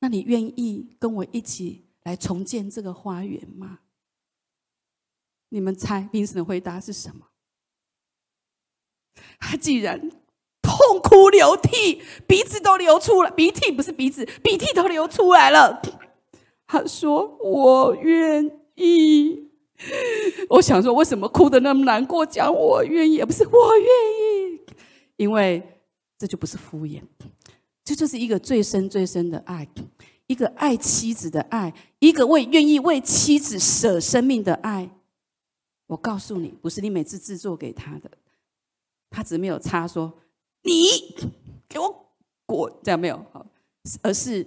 那你愿意跟我一起来重建这个花园吗？”你们猜冰神回答是什么？他竟然痛哭流涕，鼻子都流出来，鼻涕不是鼻子，鼻涕都流出来了。他说：“我愿意。”我想说，为什么哭的那么难过？讲我愿意，不是我愿意，因为这就不是敷衍，这就是一个最深最深的爱，一个爱妻子的爱，一个为愿意为妻子舍生命的爱。我告诉你，不是你每次制作给他的。他只没有插说你给我滚，这样没有好，而是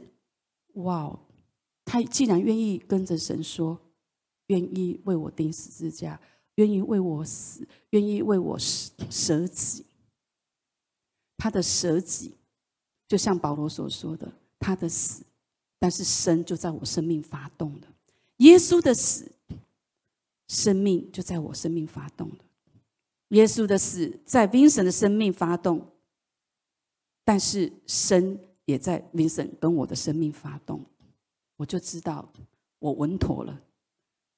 哇，他既然愿意跟着神说，愿意为我钉十字架，愿意为我死，愿意为我舍舍己，他的舍己，就像保罗所说的，他的死，但是生就在我生命发动了，耶稣的死，生命就在我生命发动了。耶稣的死在 Vincent 的生命发动，但是生也在 Vincent 跟我的生命发动，我就知道我稳妥了。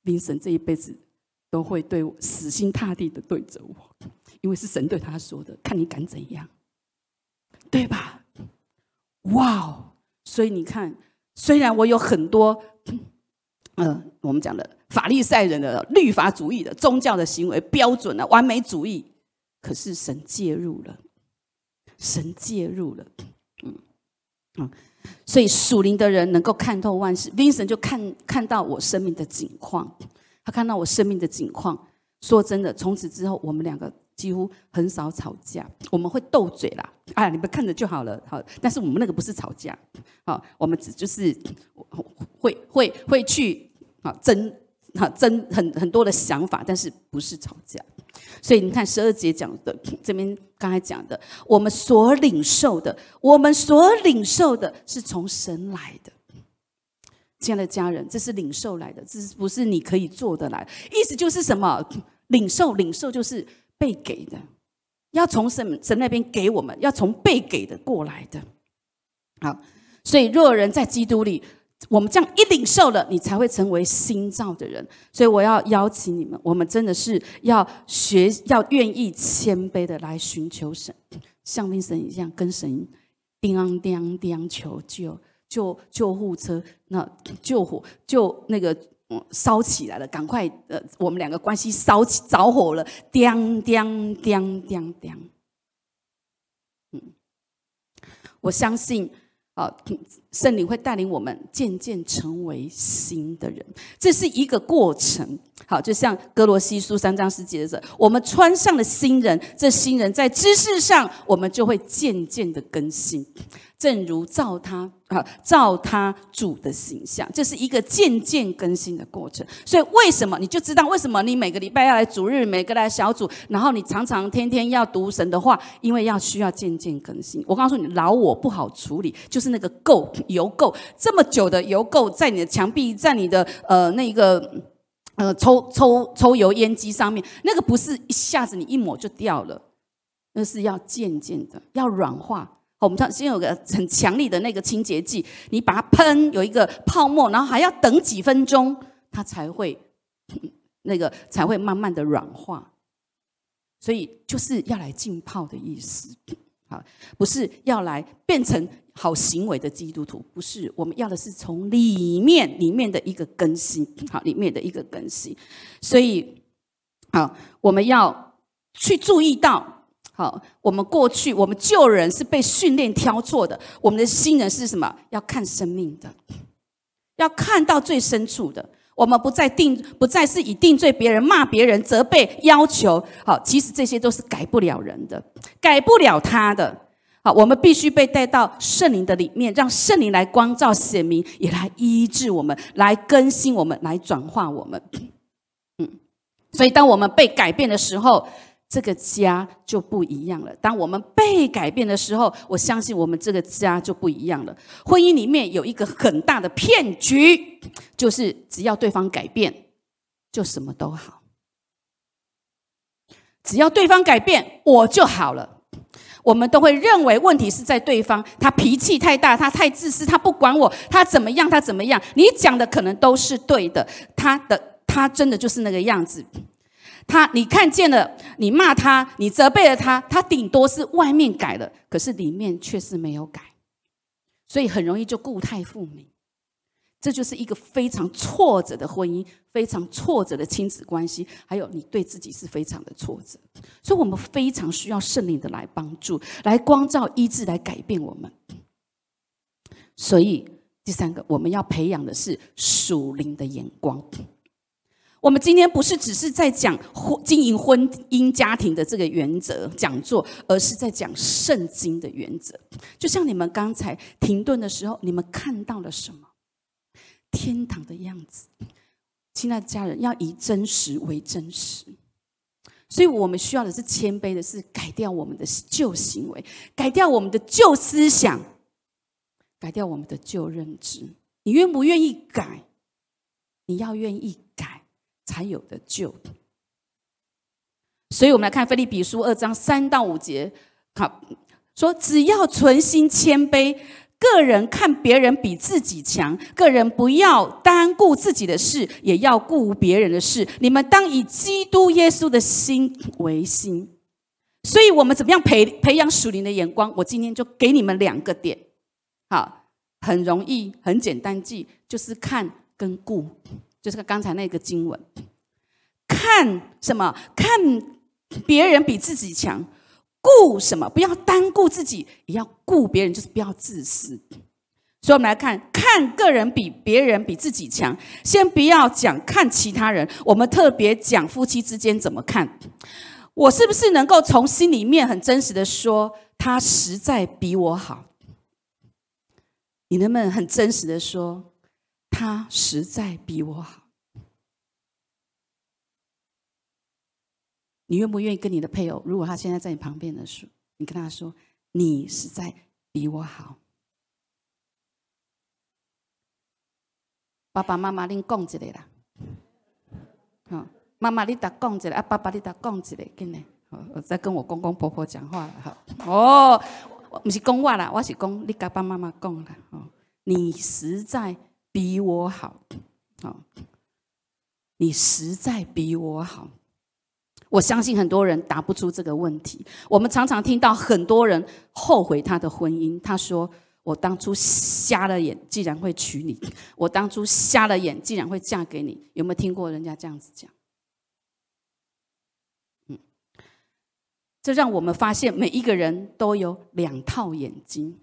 Vincent 这一辈子都会对我死心塌地的对着我，因为是神对他说的，看你敢怎样，对吧？哇哦！所以你看，虽然我有很多，嗯，我们讲的。法利赛人的律法主义的宗教的行为标准啊，完美主义。可是神介入了，神介入了，嗯嗯，所以属灵的人能够看透万事。Vincent 就看看到我生命的景况，他看到我生命的景况。说真的，从此之后，我们两个几乎很少吵架。我们会斗嘴啦，哎，你们看着就好了，好。但是我们那个不是吵架，好，我们只就是会会会去啊争。哈，争很很多的想法，但是不是吵架。所以你看十二节讲的，这边刚才讲的，我们所领受的，我们所领受的是从神来的。亲爱的家人，这是领受来的，这是不是你可以做的来？意思就是什么？领受，领受就是被给的，要从神神那边给我们，要从被给的过来的。好，所以若人在基督里。我们这样一领受了，你才会成为新造的人。所以我要邀请你们，我们真的是要学，要愿意谦卑的来寻求神，像跟神一样，跟神叮当叮当求救，救救护车，那救火救那个烧起来了，赶快呃，我们两个关系烧起着火了，叮叮叮叮叮。嗯，我相信。啊，圣灵会带领我们渐渐成为新的人，这是一个过程。好，就像哥罗西书三章十节的，我们穿上了新人，这新人在知识上，我们就会渐渐的更新，正如照他啊，照他主的形象，这是一个渐渐更新的过程。所以为什么你就知道为什么你每个礼拜要来主日，每个来小组，然后你常常天天要读神的话，因为要需要渐渐更新。我告诉你，老我不好处理，就是那个垢油垢，这么久的油垢在你的墙壁，在你的呃那个呃抽抽抽油烟机上面，那个不是一下子你一抹就掉了，那是要渐渐的要软化。我们先有个很强力的那个清洁剂，你把它喷有一个泡沫，然后还要等几分钟，它才会那个才会慢慢的软化。所以就是要来浸泡的意思，好，不是要来变成好行为的基督徒，不是，我们要的是从里面里面的一个更新，好，里面的一个更新。所以，好，我们要去注意到。好，我们过去我们旧人是被训练挑错的，我们的新人是什么？要看生命的，要看到最深处的。我们不再定，不再是以定罪别人、骂别人、责备、要求。好，其实这些都是改不了人的，改不了他的。好，我们必须被带到圣灵的里面，让圣灵来光照显明，也来医治我们，来更新我们，来转化我们。*clears throat* 嗯，所以当我们被改变的时候。这个家就不一样了。当我们被改变的时候，我相信我们这个家就不一样了。婚姻里面有一个很大的骗局，就是只要对方改变，就什么都好。只要对方改变，我就好了。我们都会认为问题是在对方，他脾气太大，他太自私，他不管我，他怎么样，他怎么样。你讲的可能都是对的，他的他真的就是那个样子。他，你看见了，你骂他，你责备了他，他顶多是外面改了，可是里面却是没有改，所以很容易就固态复明。这就是一个非常挫折的婚姻，非常挫折的亲子关系，还有你对自己是非常的挫折。所以我们非常需要圣灵的来帮助，来光照、医治、来改变我们。所以第三个，我们要培养的是属灵的眼光。我们今天不是只是在讲婚经营婚姻家庭的这个原则讲座，而是在讲圣经的原则。就像你们刚才停顿的时候，你们看到了什么？天堂的样子。亲爱的家人，要以真实为真实。所以我们需要的是谦卑的，是改掉我们的旧行为，改掉我们的旧思想，改掉我们的旧认知。你愿不愿意改？你要愿意改。才有的救，所以我们来看《菲利比书》二章三到五节，好说：只要存心谦卑，个人看别人比自己强，个人不要单顾自己的事，也要顾别人的事。你们当以基督耶稣的心为心。所以，我们怎么样培培养属灵的眼光？我今天就给你们两个点，好，很容易，很简单记，就是看跟顾。就是刚才那个经文，看什么？看别人比自己强，顾什么？不要单顾自己，也要顾别人，就是不要自私。所以，我们来看看个人比别人比自己强。先不要讲看其他人，我们特别讲夫妻之间怎么看。我是不是能够从心里面很真实的说，他实在比我好？你能不能很真实的说？他实在比我好，你愿不愿意跟你的配偶？如果他现在在你旁边的时，你跟他说：“你实在比我好。”爸爸妈妈，恁讲一个啦。好，妈妈你答讲一个，啊，爸爸你答讲一个，紧嘞。我在跟我公公婆婆讲话了，哈。哦，不是讲我啦，我是讲你爸爸妈妈讲啦。哦，你实在。比我好，好，你实在比我好。我相信很多人答不出这个问题。我们常常听到很多人后悔他的婚姻。他说：“我当初瞎了眼，既然会娶你；我当初瞎了眼，既然会嫁给你。”有没有听过人家这样子讲？嗯，这让我们发现，每一个人都有两套眼睛，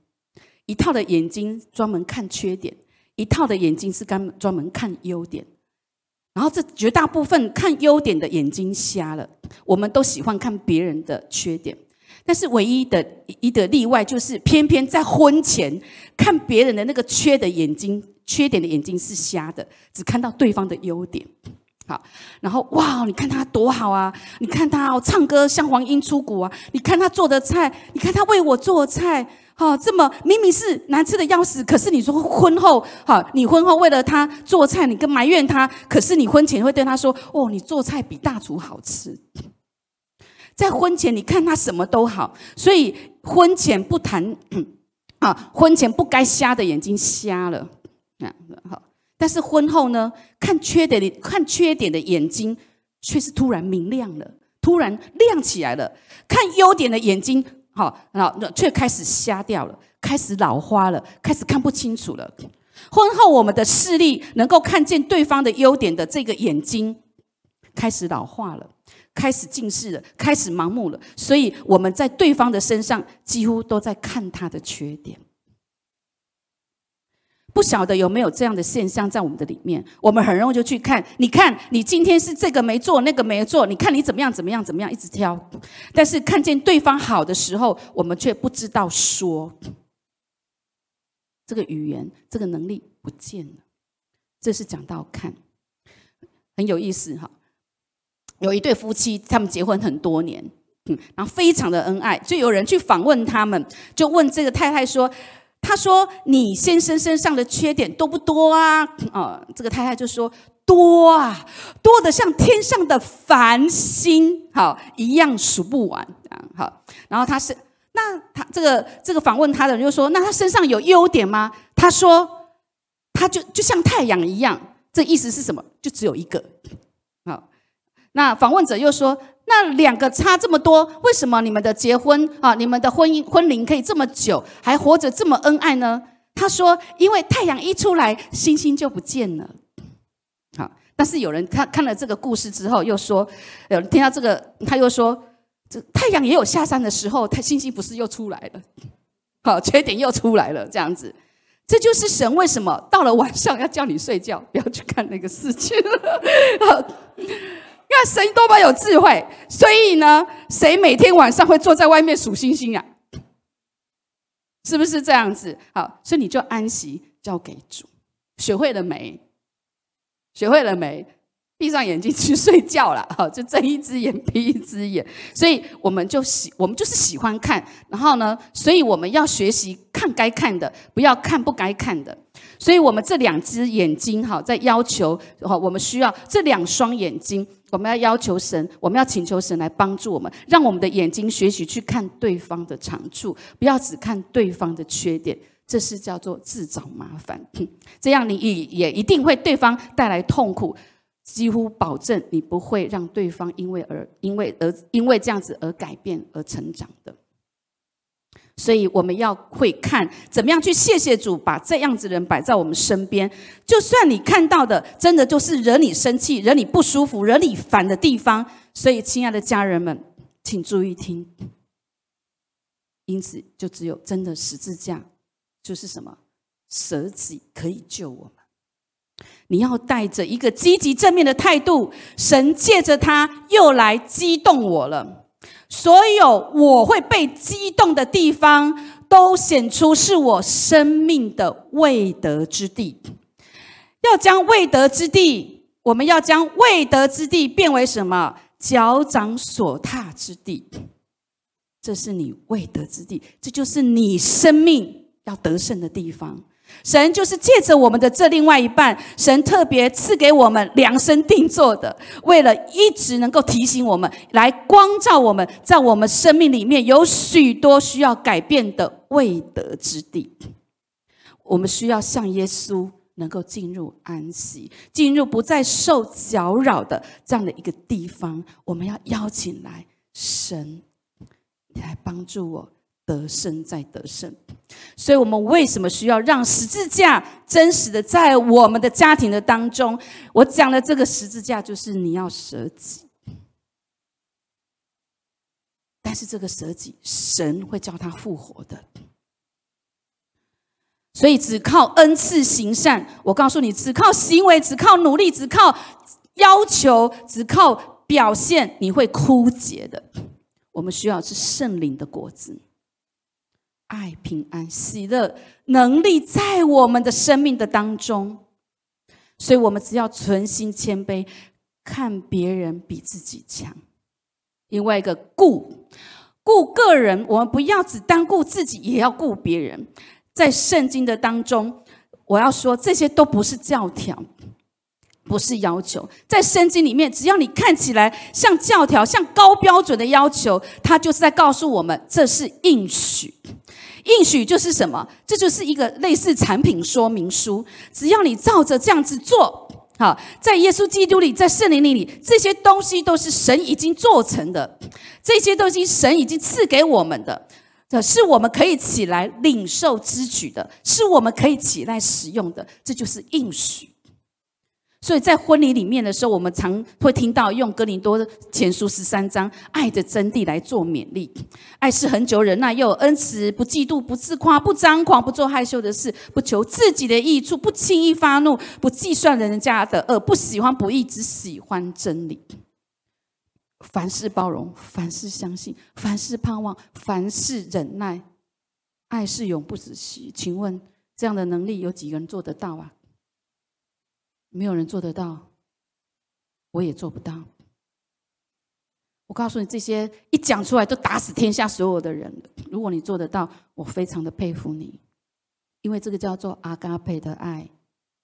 一套的眼睛专门看缺点。一套的眼睛是专专门看优点，然后这绝大部分看优点的眼睛瞎了。我们都喜欢看别人的缺点，但是唯一的一的例外就是，偏偏在婚前看别人的那个缺的眼睛、缺点的眼睛是瞎的，只看到对方的优点。好，然后哇，你看他多好啊！你看他哦，唱歌像黄莺出谷啊！你看他做的菜，你看他为我做菜，哈，这么明明是难吃的要死，可是你说婚后，哈，你婚后为了他做菜，你跟埋怨他，可是你婚前会对他说，哦，你做菜比大厨好吃。在婚前你看他什么都好，所以婚前不谈，*clears throat* 啊，婚前不该瞎的眼睛瞎了，这样好。但是婚后呢，看缺点的看缺点的眼睛却是突然明亮了，突然亮起来了；看优点的眼睛，好，那那却开始瞎掉了，开始老花了，开始看不清楚了。婚后我们的视力能够看见对方的优点的这个眼睛开始老化了，开始近视了，开始盲目了。所以我们在对方的身上几乎都在看他的缺点。不晓得有没有这样的现象在我们的里面？我们很容易就去看，你看你今天是这个没做，那个没做，你看你怎么样怎么样怎么样，一直挑。但是看见对方好的时候，我们却不知道说，这个语言这个能力不见了。这是讲到看，很有意思哈。有一对夫妻，他们结婚很多年，嗯，然后非常的恩爱，就有人去访问他们，就问这个太太说。他说：“你先生身上的缺点多不多啊？”哦，这个太太就说：“多啊，多的像天上的繁星，好一样数不完啊。”好，然后他是那他这个这个访问他的人就说：“那他身上有优点吗？”他说：“他就就像太阳一样。”这意思是什么？就只有一个。好，那访问者又说。那两个差这么多，为什么你们的结婚啊，你们的婚姻婚龄可以这么久，还活着这么恩爱呢？他说：“因为太阳一出来，星星就不见了。”好，但是有人看看了这个故事之后，又说，有人听到这个，他又说：“这太阳也有下山的时候，他星星不是又出来了？好，缺点又出来了，这样子，这就是神为什么到了晚上要叫你睡觉，不要去看那个事情了了。”看神多么有智慧，所以呢，谁每天晚上会坐在外面数星星啊？是不是这样子？好，所以你就安息交给主，学会了没？学会了没？闭上眼睛去睡觉了。好，就睁一只眼闭一只眼。所以我们就喜，我们就是喜欢看。然后呢，所以我们要学习看该看的，不要看不该看的。所以我们这两只眼睛，哈，在要求，哈，我们需要这两双眼睛，我们要要求神，我们要请求神来帮助我们，让我们的眼睛学习去看对方的长处，不要只看对方的缺点，这是叫做自找麻烦。这样你也也一定会对方带来痛苦，几乎保证你不会让对方因为而因为而因为这样子而改变而成长的。所以我们要会看怎么样去谢谢主，把这样子人摆在我们身边。就算你看到的真的就是惹你生气、惹你不舒服、惹你烦的地方，所以亲爱的家人们，请注意听。因此，就只有真的十字架，就是什么舍己可以救我们。你要带着一个积极正面的态度，神借着他又来激动我了。所有我会被激动的地方，都显出是我生命的未得之地。要将未得之地，我们要将未得之地变为什么？脚掌所踏之地。这是你未得之地，这就是你生命要得胜的地方。神就是借着我们的这另外一半，神特别赐给我们量身定做的，为了一直能够提醒我们，来光照我们，在我们生命里面有许多需要改变的未得之地。我们需要像耶稣，能够进入安息，进入不再受搅扰的这样的一个地方。我们要邀请来神，来帮助我。得胜在得胜，所以我们为什么需要让十字架真实的在我们的家庭的当中？我讲的这个十字架就是你要舍己，但是这个舍己，神会叫他复活的。所以只靠恩赐行善，我告诉你，只靠行为，只靠努力，只靠要求，只靠表现，你会枯竭的。我们需要是圣灵的果子，爱、平安、喜乐、能力在我们的生命的当中。所以，我们只要存心谦卑，看别人比自己强。另外一个顾顾个人，我们不要只单顾自己，也要顾别人。在圣经的当中，我要说这些都不是教条，不是要求。在圣经里面，只要你看起来像教条、像高标准的要求，它就是在告诉我们，这是应许。应许就是什么？这就是一个类似产品说明书。只要你照着这样子做，好，在耶稣基督里，在圣灵里，这些东西都是神已经做成的，这些东西神已经赐给我们的，这是我们可以起来领受之举的，是我们可以起来使用的，这就是应许。所以在婚礼里面的时候，我们常会听到用哥林多前书十三章爱的真谛来做勉励。爱是恒久忍耐，又恩慈，不嫉妒，不自夸，不张狂，不做害羞的事，不求自己的益处，不轻易发怒，不计算人家的恶，不喜欢不义，只喜欢真理。凡事包容，凡事相信，凡事盼望，凡事忍耐。爱是永不止息。请问这样的能力有几个人做得到啊？没有人做得到，我也做不到。我告诉你，这些一讲出来都打死天下所有的人。如果你做得到，我非常的佩服你，因为这个叫做阿嘎佩的爱、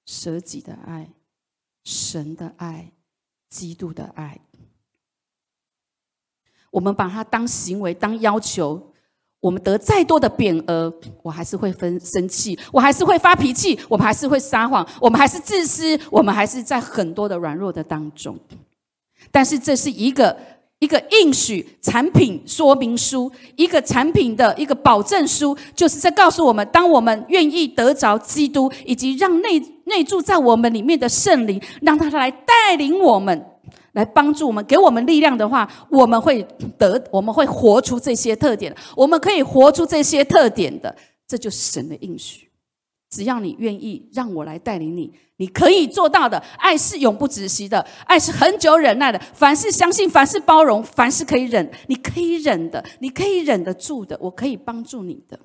舍己的爱、神的爱、基督的爱。我们把它当行为、当要求。我们得再多的匾额，我还是会分生气，我还是会发脾气，我们还是会撒谎，我们还是自私，我们还是在很多的软弱的当中。但是这是一个一个应许产品说明书，一个产品的一个保证书，就是在告诉我们：当我们愿意得着基督，以及让内内住在我们里面的圣灵，让他来带领我们。来帮助我们，给我们力量的话，我们会得，我们会活出这些特点。我们可以活出这些特点的，这就是神的应许。只要你愿意让我来带领你，你可以做到的。爱是永不止息的，爱是很久忍耐的。凡是相信，凡是包容，凡是可以忍，你可以忍的，你可以忍得住的，我可以帮助你的。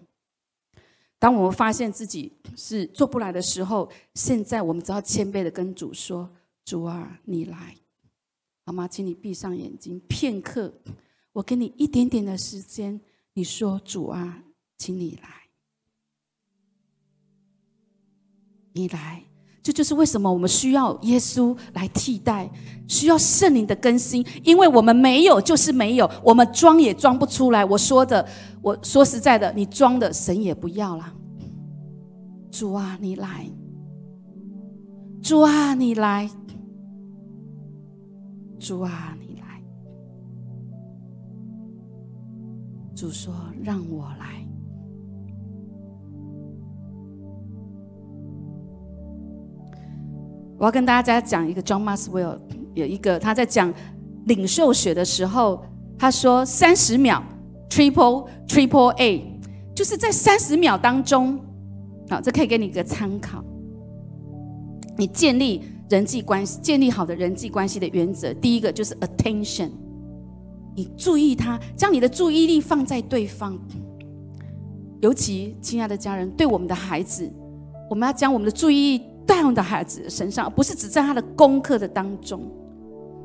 当我们发现自己是做不来的时候，现在我们只要谦卑的跟主说：“主啊，你来。”好吗？请你闭上眼睛片刻，我给你一点点的时间。你说：“主啊，请你来，你来。”这就是为什么我们需要耶稣来替代，需要圣灵的更新，因为我们没有就是没有，我们装也装不出来。我说的，我说实在的，你装的神也不要了。主啊，你来！主啊，你来！主啊，你来！主说：“让我来。”我要跟大家讲一个 John Maxwell 有一个他在讲领袖学的时候，他说：“三十秒 Triple Triple A，就是在三十秒当中，好，这可以给你一个参考。你建立。”人际关系建立好的人际关系的原则，第一个就是 attention，你注意他，将你的注意力放在对方。尤其亲爱的家人，对我们的孩子，我们要将我们的注意力带我们的孩子的身上，而不是只在他的功课的当中。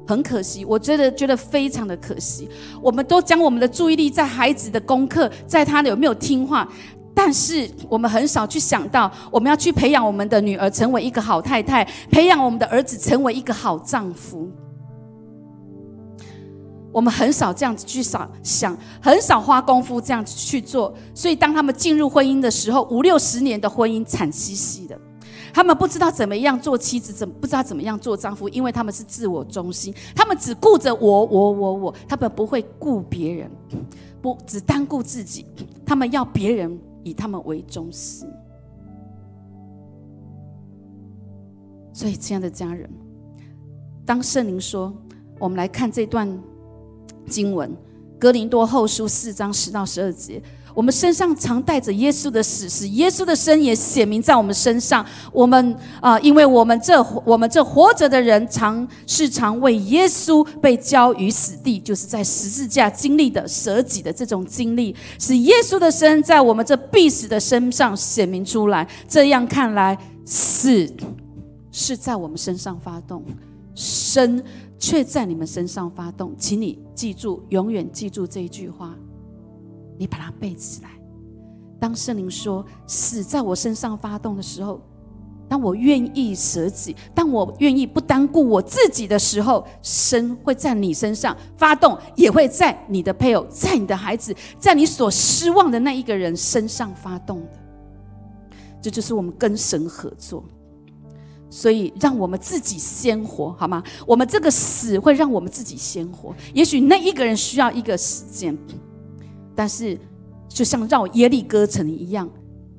很可惜，我真的觉得非常的可惜，我们都将我们的注意力在孩子的功课，在他有没有听话。但是我们很少去想到，我们要去培养我们的女儿成为一个好太太，培养我们的儿子成为一个好丈夫。我们很少这样子去想，想很少花功夫这样子去做。所以当他们进入婚姻的时候，五六十年的婚姻惨兮兮的，他们不知道怎么样做妻子，怎不知道怎么样做丈夫，因为他们是自我中心，他们只顾着我我我我，他们不会顾别人，不只单顾自己，他们要别人。以他们为中心，所以亲爱的家人，当圣灵说，我们来看这段经文《哥林多后书》四章十到十二节，我们身上常带着耶稣的死，使耶稣的生也显明在我们身上。我们啊，因为我们这我们这活着的人，常是常为耶稣被交于死地，就是在十字架经历的舍己的这种经历，使耶稣的生在我们这必死的身上显明出来。这样看来，死是在我们身上发动，生。却在你们身上发动，请你记住，永远记住这一句话，你把它背起来。当圣灵说死在我身上发动的时候，当我愿意舍己，当我愿意不单顾我自己的时候，生会在你身上发动，也会在你的配偶、在你的孩子、在你所失望的那一个人身上发动的。这就是我们跟神合作。所以，让我们自己鲜活，好吗？我们这个死会让我们自己鲜活。也许那一个人需要一个时间，但是就像绕耶利哥城一样，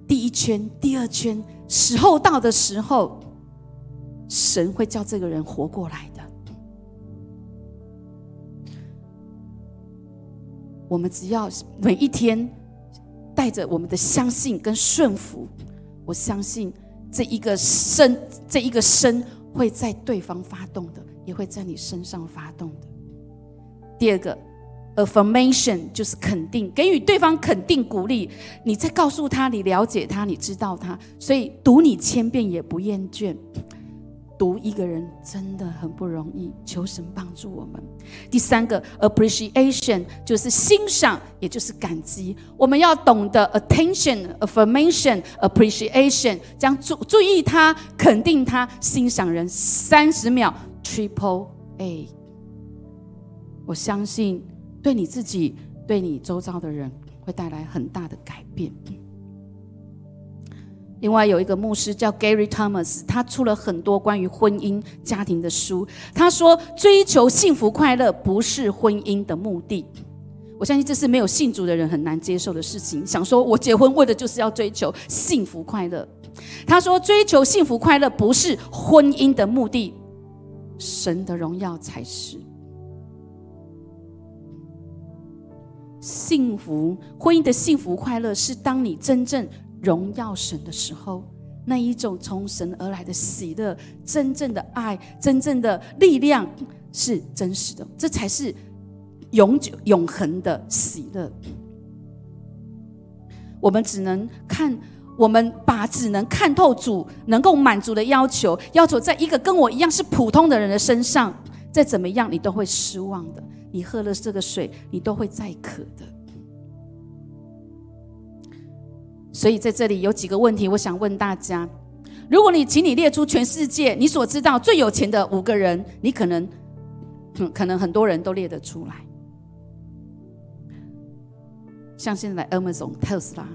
第一圈、第二圈，时候到的时候，神会叫这个人活过来的。我们只要每一天带着我们的相信跟顺服，我相信。这一个生，这一个生会在对方发动的，也会在你身上发动的。第二个，affirmation 就是肯定，给予对方肯定鼓励。你在告诉他，你了解他，你知道他，所以读你千遍也不厌倦。读一个人真的很不容易，求神帮助我们。第三个 appreciation 就是欣赏，也就是感激。我们要懂得 attention、affirmation、appreciation，将注注意他，肯定他，欣赏人。三十秒 triple A，我相信对你自己，对你周遭的人会带来很大的改变。另外有一个牧师叫 Gary Thomas，他出了很多关于婚姻家庭的书。他说，追求幸福快乐不是婚姻的目的。我相信这是没有信主的人很难接受的事情。想说我结婚为的就是要追求幸福快乐。他说，追求幸福快乐不是婚姻的目的，神的荣耀才是。幸福婚姻的幸福快乐是当你真正。荣耀神的时候，那一种从神而来的喜乐、真正的爱、真正的力量是真实的，这才是永久、永恒的喜乐。我们只能看，我们把只能看透主能够满足的要求，要求在一个跟我一样是普通的人的身上，再怎么样你都会失望的。你喝了这个水，你都会再渴的。所以在这里有几个问题，我想问大家：如果你请你列出全世界你所知道最有钱的五个人，你可能，可能很多人都列得出来。像现在 Amazon、特斯拉，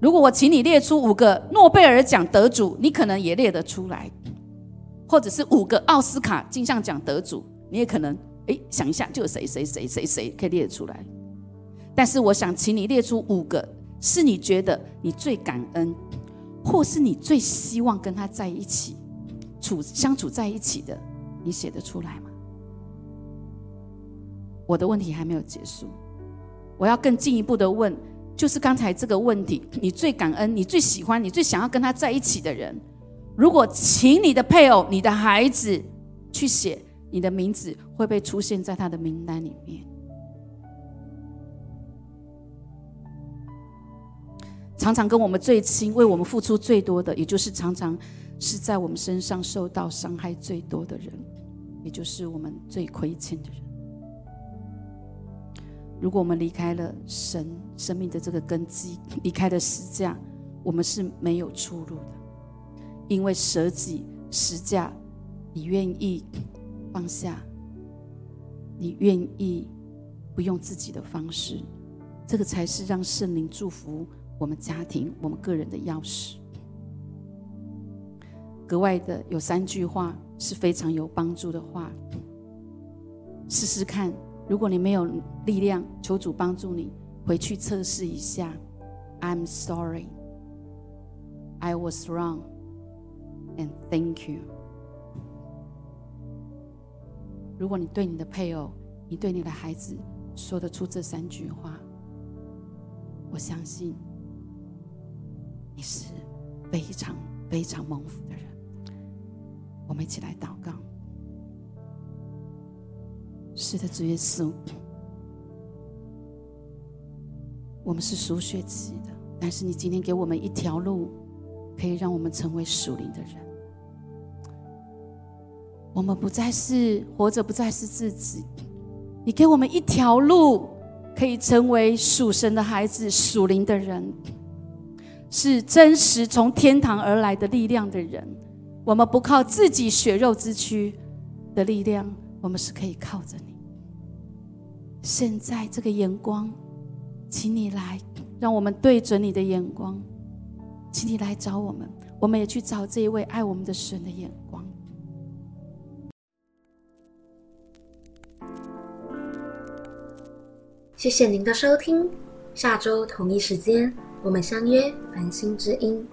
如果我请你列出五个诺贝尔奖得主，你可能也列得出来；或者是五个奥斯卡金像奖得主，你也可能哎想一下，就有谁谁谁谁谁可以列得出来。但是我想请你列出五个。是你觉得你最感恩，或是你最希望跟他在一起处相处在一起的，你写得出来吗？我的问题还没有结束，我要更进一步的问，就是刚才这个问题：你最感恩、你最喜欢、你最想要跟他在一起的人，如果请你的配偶、你的孩子去写，你的名字会被出现在他的名单里面？常常跟我们最亲、为我们付出最多的，也就是常常是在我们身上受到伤害最多的人，也就是我们最亏欠的人。如果我们离开了神生命的这个根基，离开了十架，我们是没有出路的。因为舍己十架，你愿意放下，你愿意不用自己的方式，这个才是让圣灵祝福。我们家庭，我们个人的钥匙，格外的有三句话是非常有帮助的话。试试看，如果你没有力量，求主帮助你回去测试一下。I'm sorry, I was wrong, and thank you。如果你对你的配偶，你对你的孩子说得出这三句话。我相信你是非常非常蒙福的人。我们一起来祷告。是的，主耶稣，我们是属血气的，但是你今天给我们一条路，可以让我们成为属灵的人。我们不再是活着，不再是自己。你给我们一条路，可以成为属神的孩子、属灵的人，是真实从天堂而来的力量的人。我们不靠自己血肉之躯的力量，我们是可以靠着你。现在这个眼光，请你来，让我们对准你的眼光，请你来找我们，我们也去找这一位爱我们的神的眼。谢谢您的收听，下周同一时间我们相约繁星之音。